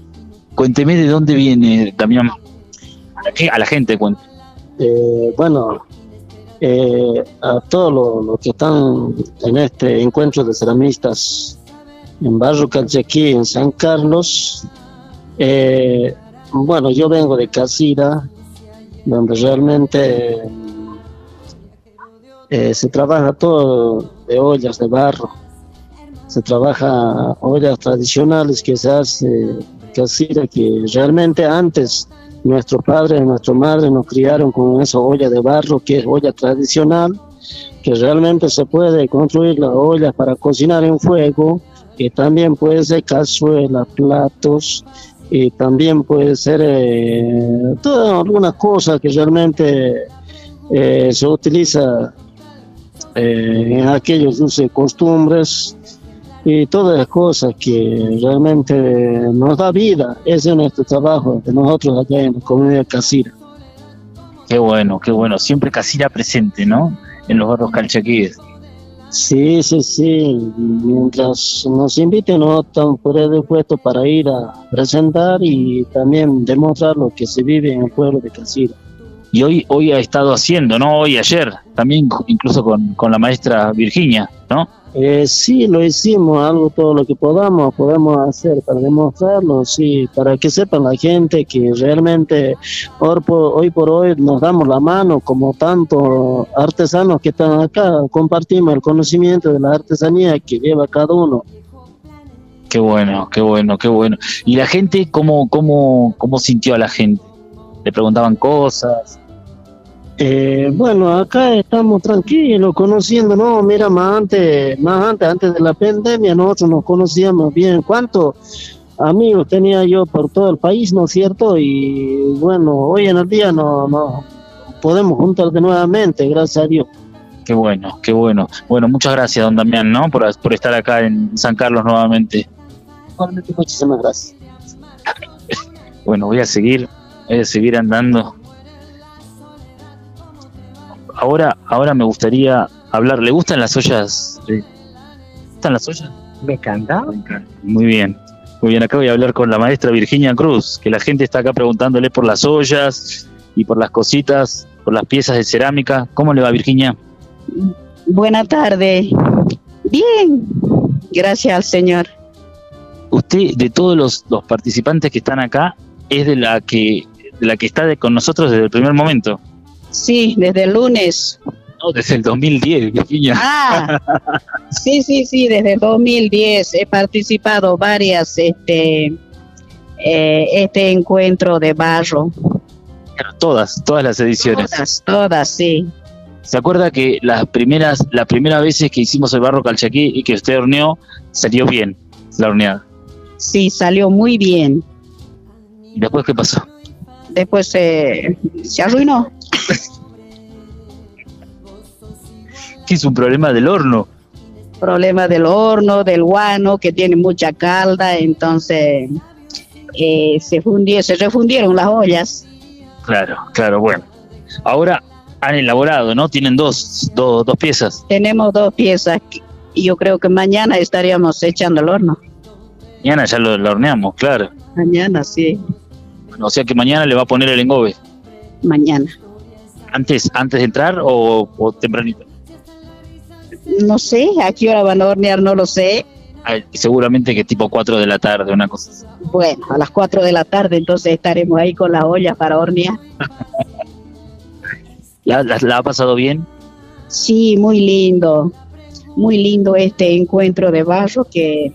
Cuénteme de dónde viene, Damián. A la, ge- a la gente, cuente. Eh, bueno, eh, a todos los los que están en este encuentro de ceramistas en Barrio Calchaquí, en San Carlos, eh, bueno, yo vengo de Casira, donde realmente eh, se trabaja todo de ollas de barro, se trabaja ollas tradicionales que se hace Casira, que realmente antes nuestros padres, nuestras madres nos criaron con esa olla de barro que es olla tradicional, que realmente se puede construir las ollas para cocinar en fuego, que también puede ser cazuelas, platos, y también puede ser eh, todas algunas cosas que realmente eh, se utiliza eh, en aquellos y costumbres y todas las cosas que realmente nos da vida. Ese es nuestro trabajo de nosotros allá en la comunidad casira. Qué bueno, qué bueno. Siempre Casira presente, ¿no? En los barrios calchaquíes. Sí, sí, sí. Mientras nos inviten, no estamos predispuestos para ir a presentar y también demostrar lo que se vive en el pueblo de Casira. Y hoy, hoy ha estado haciendo, ¿no? Hoy, ayer, también incluso con, con la maestra Virginia, ¿no? Eh, sí, lo hicimos, algo todo lo que podamos, podemos hacer para demostrarlo, sí, para que sepan la gente que realmente hoy por, hoy por hoy nos damos la mano como tantos artesanos que están acá, compartimos el conocimiento de la artesanía que lleva cada uno. Qué bueno, qué bueno, qué bueno. ¿Y la gente, cómo, cómo, cómo sintió a la gente? Le preguntaban cosas. Eh, bueno, acá estamos tranquilos, conociendo, no, mira, más antes, más antes, antes de la pandemia, nosotros nos conocíamos bien. ¿Cuántos amigos tenía yo por todo el país, no es cierto? Y bueno, hoy en el día no, no podemos juntar de nuevamente, gracias a Dios. Qué bueno, qué bueno. Bueno, muchas gracias, don Damián, ¿no? Por, por estar acá en San Carlos nuevamente. Muchísimas gracias. Bueno, voy a seguir, voy a seguir andando. Ahora, ahora me gustaría hablar. ¿Le gustan las ollas? ¿Le gustan las ollas? Me encanta. Muy bien. Muy bien, acá voy a hablar con la maestra Virginia Cruz, que la gente está acá preguntándole por las ollas y por las cositas, por las piezas de cerámica. ¿Cómo le va, Virginia? Buenas tardes. Bien, gracias al Señor. Usted, de todos los, los participantes que están acá, es de la que de la que está de- con nosotros desde el primer momento. Sí, desde el lunes. No, desde el 2010, Virginia. Ah, sí, sí, sí, desde el 2010 he participado varias este eh, este encuentro de barro. Todas, todas las ediciones. Todas, todas, sí. ¿Se acuerda que las primeras, las primeras veces que hicimos el barro calchaquí y que usted horneó, salió bien la horneada? Sí, salió muy bien. ¿Y después qué pasó? Después eh, se arruinó. Que es un problema del horno. Problema del horno, del guano, que tiene mucha calda, entonces eh, se fundió, se refundieron las ollas. Claro, claro, bueno. Ahora han elaborado, ¿no? Tienen dos, dos, dos piezas. Tenemos dos piezas y yo creo que mañana estaríamos echando al horno. Mañana ya lo, lo horneamos, claro. Mañana, sí, o sea que mañana le va a poner el engobe. mañana. ¿Antes, antes de entrar o, o tempranito? No sé, a qué hora van a hornear, no lo sé. Ah, seguramente que tipo 4 de la tarde, una cosa así. Bueno, a las 4 de la tarde entonces estaremos ahí con las ollas para hornear. ¿La, la, la ha pasado bien? Sí, muy lindo, muy lindo este encuentro de barro que,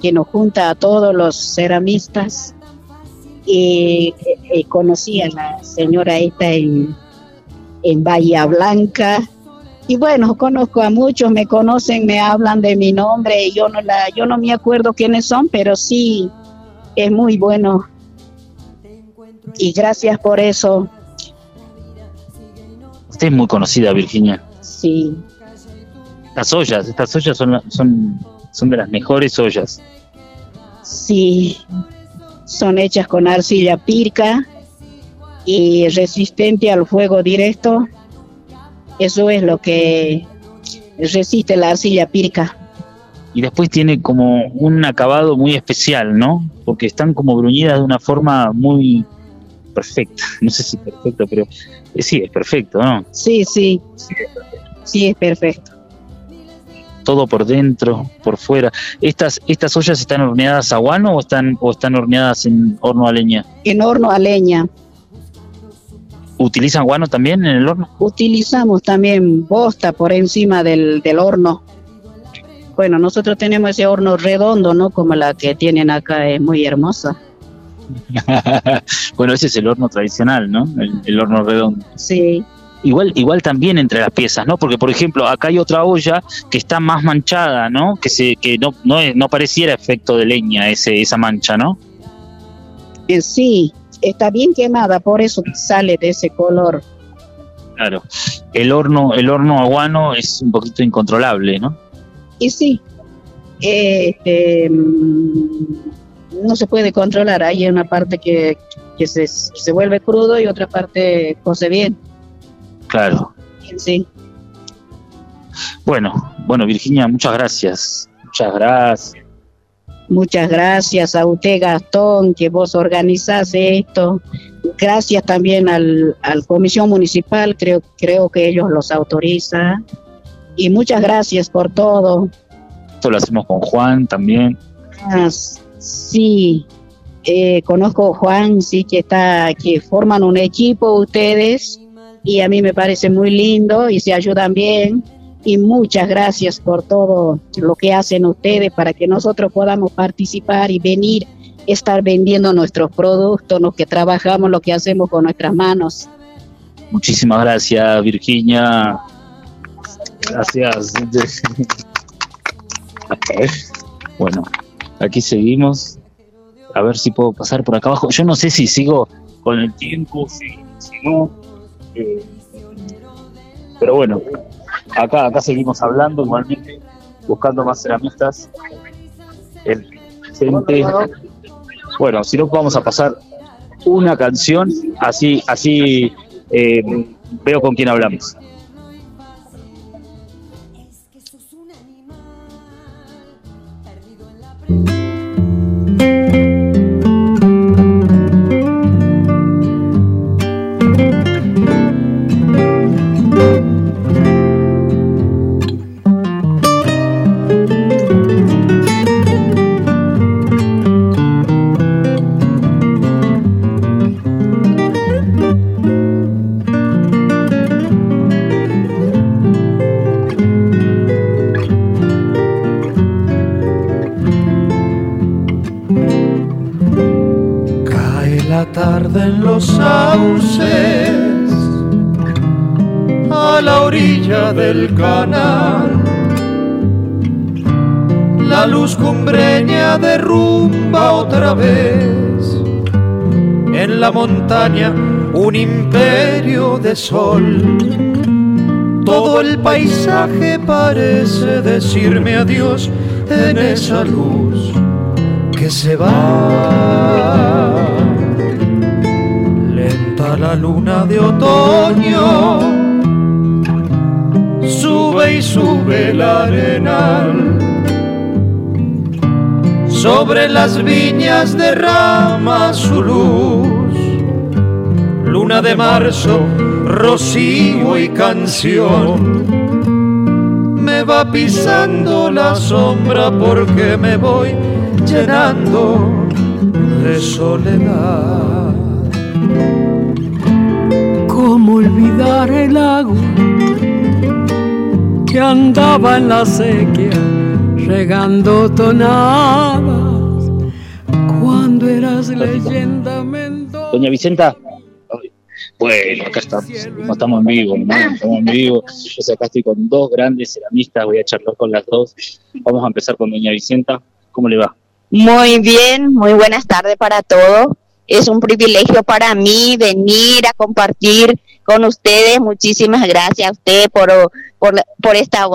que nos junta a todos los ceramistas. Eh, eh, conocí a la señora esta en, en Bahía Blanca. Y bueno, conozco a muchos, me conocen, me hablan de mi nombre, y yo no la, yo no me acuerdo quiénes son, pero sí es muy bueno. Y gracias por eso. Usted es muy conocida, Virginia. Sí, Estas ollas, estas ollas son, son, son de las mejores ollas. Sí, son hechas con arcilla pirca y resistente al fuego directo. Eso es lo que resiste la arcilla pírica. Y después tiene como un acabado muy especial, ¿no? Porque están como bruñidas de una forma muy perfecta. No sé si perfecto, pero eh, sí, es perfecto, ¿no? Sí, sí. Sí, es perfecto. Todo por dentro, por fuera. ¿Estas, estas ollas están horneadas a guano o están, o están horneadas en horno a leña? En horno a leña. ¿Utilizan guano también en el horno? Utilizamos también bosta por encima del, del horno. Bueno, nosotros tenemos ese horno redondo, ¿no? Como la que tienen acá, es muy hermosa. bueno, ese es el horno tradicional, ¿no? El, el horno redondo. Sí. Igual, igual también entre las piezas, ¿no? Porque, por ejemplo, acá hay otra olla que está más manchada, ¿no? Que se, que no, no, no pareciera efecto de leña ese, esa mancha, ¿no? Eh, sí, está bien quemada, por eso sale de ese color. Claro. El horno, el horno a guano es un poquito incontrolable, ¿no? Y sí, eh, este, mm, no se puede controlar. Hay una parte que, que se, se vuelve crudo y otra parte cose bien. Claro. Sí. Bueno, bueno, Virginia, muchas gracias. Muchas gracias. Muchas gracias a usted, Gastón, que vos organizás esto. Gracias también al, al Comisión Municipal, creo, creo que ellos los autorizan. Y muchas gracias por todo. Esto lo hacemos con Juan también. Ah, sí, eh, conozco a Juan, sí que está, que forman un equipo ustedes y a mí me parece muy lindo y se ayudan bien y muchas gracias por todo lo que hacen ustedes para que nosotros podamos participar y venir, estar vendiendo nuestros productos, lo que trabajamos, lo que hacemos con nuestras manos. Muchísimas gracias, Virginia. Gracias. bueno, aquí seguimos. A ver si puedo pasar por acá abajo. Yo no sé si sigo con el tiempo, si, si no. Pero bueno, acá, acá seguimos hablando igualmente, buscando más ceramistas. El gente. Bueno, si no vamos a pasar una canción, así, así eh, veo con quién hablamos. Vez en la montaña un imperio de sol. Todo el paisaje parece decirme adiós en esa luz que se va. Lenta la luna de otoño, sube y sube el arenal. Sobre las viñas derrama su luz, luna de marzo, rocío y canción. Me va pisando la sombra porque me voy llenando de soledad. ¿Cómo olvidar el agua que andaba en la sequía regando tonadas cuando eras leyenda Mendoza? Doña Vicenta. Bueno, acá estamos, estamos en vivo, ¿no? estamos en vivo. Yo acá estoy con dos grandes ceramistas, voy a charlar con las dos. Vamos a empezar con Doña Vicenta. ¿Cómo le va? Muy bien, muy buenas tardes para todos. Es un privilegio para mí venir a compartir con ustedes. Muchísimas gracias a usted por, por, por esta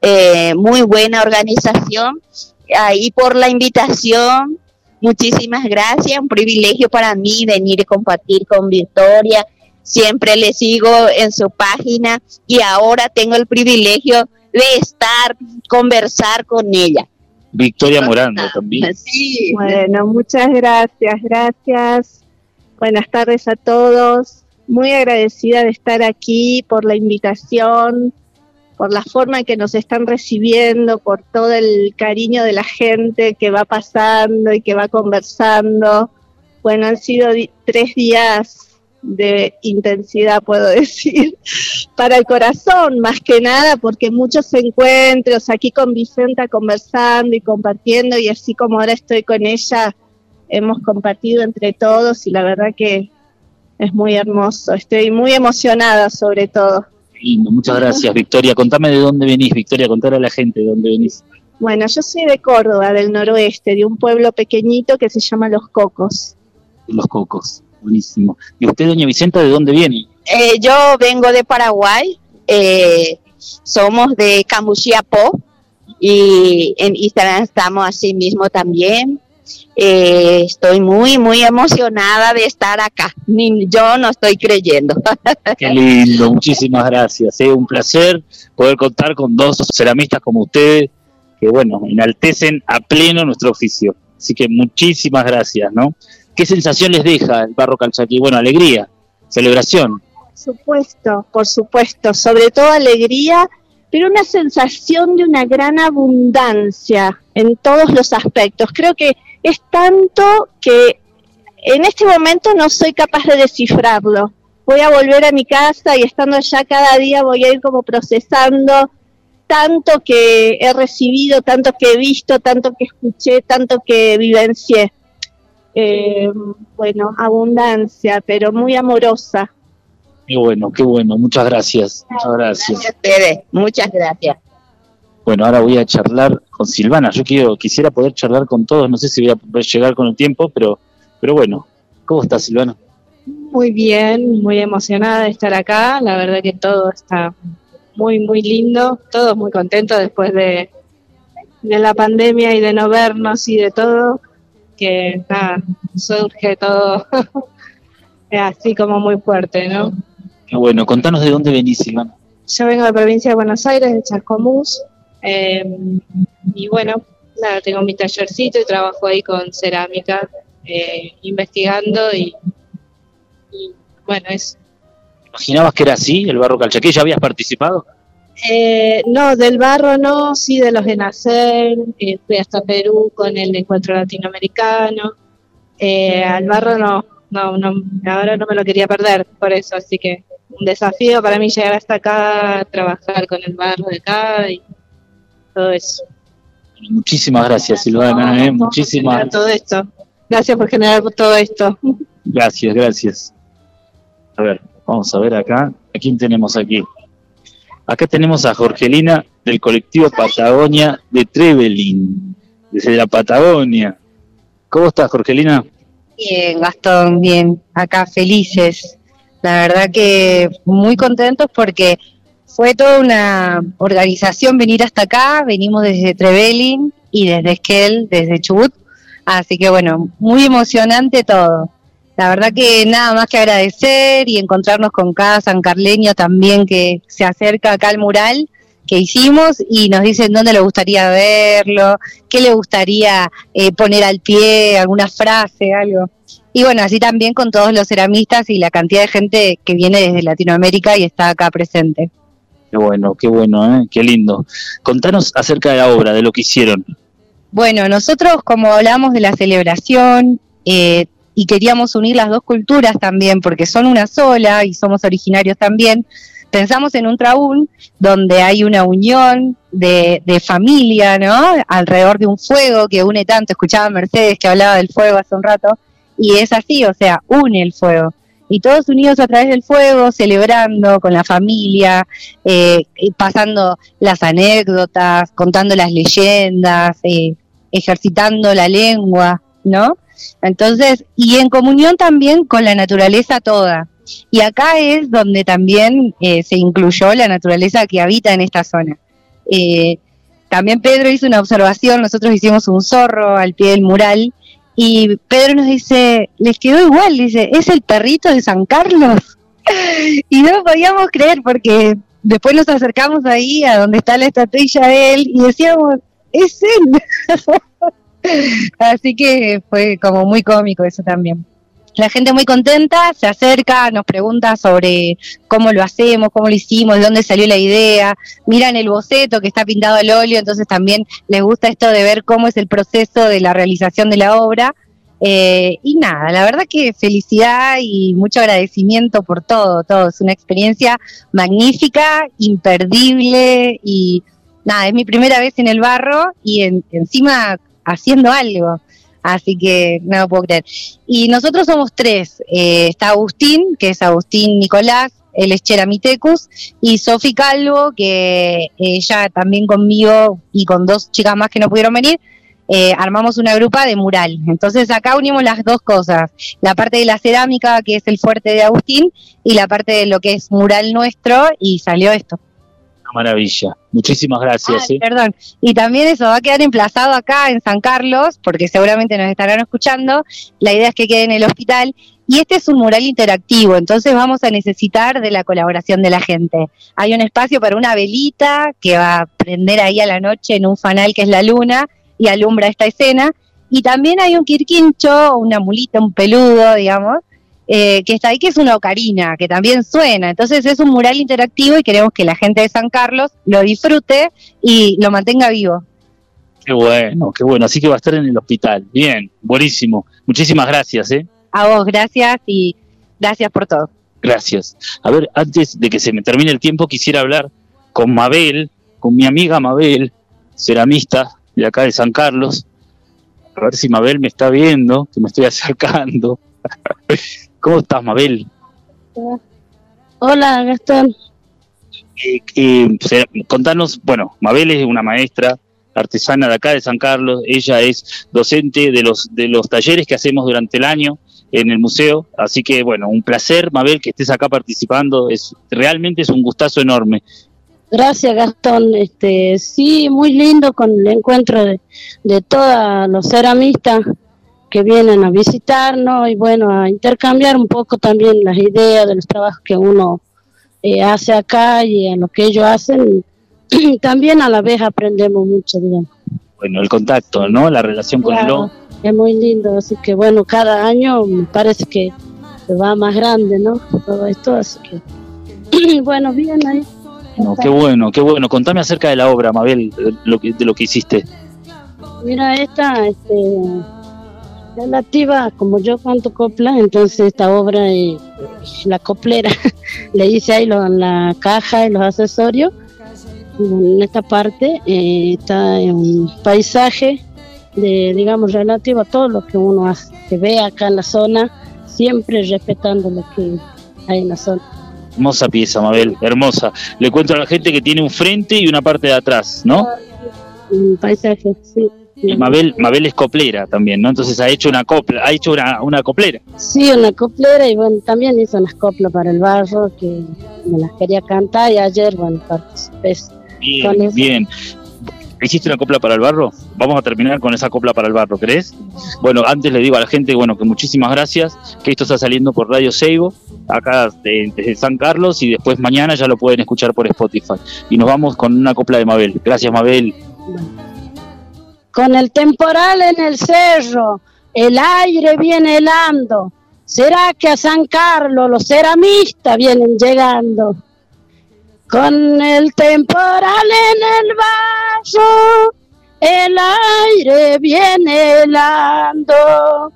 eh, muy buena organización y por la invitación muchísimas gracias, un privilegio para mí venir y compartir con Victoria. Siempre le sigo en su página y ahora tengo el privilegio de estar, conversar con ella. Victoria Morando también. Sí. Bueno, muchas gracias, gracias. Buenas tardes a todos. Muy agradecida de estar aquí por la invitación, por la forma en que nos están recibiendo, por todo el cariño de la gente que va pasando y que va conversando. Bueno, han sido tres días de intensidad, puedo decir, para el corazón, más que nada, porque muchos encuentros aquí con Vicenta conversando y compartiendo, y así como ahora estoy con ella, hemos compartido entre todos y la verdad que es muy hermoso. Estoy muy emocionada sobre todo. Lindo, muchas gracias, Victoria. Contame de dónde venís, Victoria, contale a la gente de dónde venís. Bueno, yo soy de Córdoba, del noroeste, de un pueblo pequeñito que se llama Los Cocos. Los Cocos, buenísimo. ¿Y usted, doña Vicenta, de dónde viene? Eh, yo vengo de Paraguay, eh, somos de Cambuchiapó y en Instagram estamos así mismo también. Eh, estoy muy, muy emocionada de estar acá. Ni, yo no estoy creyendo. Qué lindo, muchísimas gracias. Es un placer poder contar con dos ceramistas como ustedes que, bueno, enaltecen a pleno nuestro oficio. Así que muchísimas gracias, ¿no? ¿Qué sensación les deja el barro calchaquí? Bueno, alegría, celebración. Por supuesto, por supuesto, sobre todo alegría, pero una sensación de una gran abundancia en todos los aspectos. Creo que es tanto que en este momento no soy capaz de descifrarlo. Voy a volver a mi casa y estando allá cada día voy a ir como procesando tanto que he recibido, tanto que he visto, tanto que escuché, tanto que vivencié. Eh, bueno, abundancia, pero muy amorosa. Qué bueno, qué bueno. Muchas gracias. Muchas gracias. a ustedes, muchas gracias. Bueno, ahora voy a charlar con Silvana. Yo quiero, quisiera poder charlar con todos. No sé si voy a poder llegar con el tiempo, pero, pero bueno. ¿Cómo estás, Silvana? Muy bien, muy emocionada de estar acá. La verdad que todo está muy, muy lindo. Todos muy contentos después de, de la pandemia y de no vernos y de todo. Que nada, surge todo así como muy fuerte, ¿no? Qué bueno. Contanos de dónde venís, Silvana. Yo vengo de la provincia de Buenos Aires, de Chascomús. Eh, y bueno, nada, tengo mi tallercito y trabajo ahí con cerámica, eh, investigando y, y bueno, es ¿Imaginabas que era así, el barro calchaquí? ¿Ya habías participado? Eh, no, del barro no, sí de los de nacer, eh, fui hasta Perú con el encuentro latinoamericano, eh, al barro no, no, no, ahora no me lo quería perder por eso, así que un desafío para mí llegar hasta acá, trabajar con el barro de acá y todo eso. Muchísimas gracias, Silvana. ¿eh? Muchísimas todo esto. Gracias por generar todo esto. gracias, gracias. A ver, vamos a ver acá. ¿A quién tenemos aquí? Acá tenemos a Jorgelina del colectivo Patagonia de Trevelin, desde la Patagonia. ¿Cómo estás, Jorgelina? Bien, Gastón, bien. Acá felices. La verdad que muy contentos porque fue toda una organización venir hasta acá. Venimos desde Trevelin y desde Esquel, desde Chubut. Así que bueno, muy emocionante todo. La verdad que nada más que agradecer y encontrarnos con cada sancarleño también que se acerca acá al mural que hicimos y nos dicen dónde le gustaría verlo, qué le gustaría eh, poner al pie, alguna frase, algo. Y bueno, así también con todos los ceramistas y la cantidad de gente que viene desde Latinoamérica y está acá presente. Qué bueno, qué bueno, ¿eh? qué lindo. Contanos acerca de la obra, de lo que hicieron. Bueno, nosotros como hablamos de la celebración eh, y queríamos unir las dos culturas también, porque son una sola y somos originarios también, pensamos en un traún donde hay una unión de, de familia, ¿no? Alrededor de un fuego que une tanto. Escuchaba a Mercedes que hablaba del fuego hace un rato, y es así, o sea, une el fuego. Y todos unidos a través del fuego, celebrando con la familia, eh, pasando las anécdotas, contando las leyendas, eh, ejercitando la lengua, ¿no? Entonces, y en comunión también con la naturaleza toda. Y acá es donde también eh, se incluyó la naturaleza que habita en esta zona. Eh, también Pedro hizo una observación, nosotros hicimos un zorro al pie del mural Y Pedro nos dice, les quedó igual, dice, es el perrito de San Carlos. Y no podíamos creer porque después nos acercamos ahí a donde está la estatuilla de él y decíamos, es él. Así que fue como muy cómico eso también. La gente muy contenta, se acerca, nos pregunta sobre cómo lo hacemos, cómo lo hicimos, de dónde salió la idea, miran el boceto que está pintado al óleo, entonces también les gusta esto de ver cómo es el proceso de la realización de la obra. Eh, y nada, la verdad que felicidad y mucho agradecimiento por todo, todo. Es una experiencia magnífica, imperdible y nada, es mi primera vez en el barro y encima haciendo algo. Así que no lo puedo creer. Y nosotros somos tres. Eh, está Agustín, que es Agustín Nicolás, él es y Sofi Calvo, que ella también conmigo y con dos chicas más que no pudieron venir, eh, armamos una grupa de mural. Entonces acá unimos las dos cosas, la parte de la cerámica, que es el fuerte de Agustín, y la parte de lo que es mural nuestro, y salió esto maravilla. Muchísimas gracias. ¿eh? Perdón. Y también eso va a quedar emplazado acá en San Carlos, porque seguramente nos estarán escuchando. La idea es que quede en el hospital. Y este es un mural interactivo, entonces vamos a necesitar de la colaboración de la gente. Hay un espacio para una velita que va a prender ahí a la noche en un fanal que es la luna y alumbra esta escena. Y también hay un quirquincho, una mulita, un peludo, digamos, eh, que está ahí, que es una ocarina, que también suena. Entonces es un mural interactivo y queremos que la gente de San Carlos lo disfrute y lo mantenga vivo. Qué bueno, qué bueno. Así que va a estar en el hospital. Bien, buenísimo. Muchísimas gracias. ¿eh? A vos, gracias y gracias por todo. Gracias. A ver, antes de que se me termine el tiempo, quisiera hablar con Mabel, con mi amiga Mabel, ceramista de acá de San Carlos. A ver si Mabel me está viendo, que me estoy acercando. ¿Cómo estás, Mabel? Hola, Gastón. Eh, eh, contanos, bueno, Mabel es una maestra artesana de acá de San Carlos, ella es docente de los, de los talleres que hacemos durante el año en el museo, así que bueno, un placer, Mabel, que estés acá participando, es realmente es un gustazo enorme. Gracias, Gastón. Este, sí, muy lindo con el encuentro de, de todos los ceramistas que vienen a visitarnos y bueno, a intercambiar un poco también las ideas de los trabajos que uno eh, hace acá y en lo que ellos hacen. Y también a la vez aprendemos mucho, digamos. Bueno, el contacto, ¿no? La relación con el Es muy lindo, así que bueno, cada año me parece que se va más grande, ¿no? Todo esto, así que bueno, bien ahí. qué bueno, qué bueno. Contame acerca de la obra, Mabel, de lo que, de lo que hiciste. Mira, esta, este, relativa, como yo canto copla, entonces esta obra, es la coplera, le hice ahí lo, la caja y los accesorios. En esta parte eh, está un paisaje de, digamos, relativo a todo lo que uno hace, que ve acá en la zona, siempre respetando lo que hay en la zona. Hermosa pieza, Mabel, hermosa. Le cuento a la gente que tiene un frente y una parte de atrás, ¿no? Un paisaje, sí. Mabel, Mabel es coplera también, ¿no? Entonces ha hecho una copla, ha hecho una, una coplera. Sí, una coplera y bueno, también hizo unas coplas para el barro que me las quería cantar y ayer, bueno, participé. Bien, bien. ¿Hiciste una copla para el barro? Vamos a terminar con esa copla para el barro, ¿crees? Bueno, antes le digo a la gente, bueno, que muchísimas gracias, que esto está saliendo por Radio Seibo, acá desde San Carlos, y después mañana ya lo pueden escuchar por Spotify. Y nos vamos con una copla de Mabel. Gracias, Mabel con el temporal en el cerro, el aire viene helando. ¿Será que a San Carlos los ceramistas vienen llegando? Con el temporal en el vaso, el aire viene helando.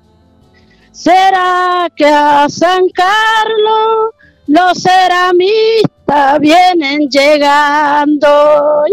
¿Será que a San Carlos los ceramistas vienen llegando?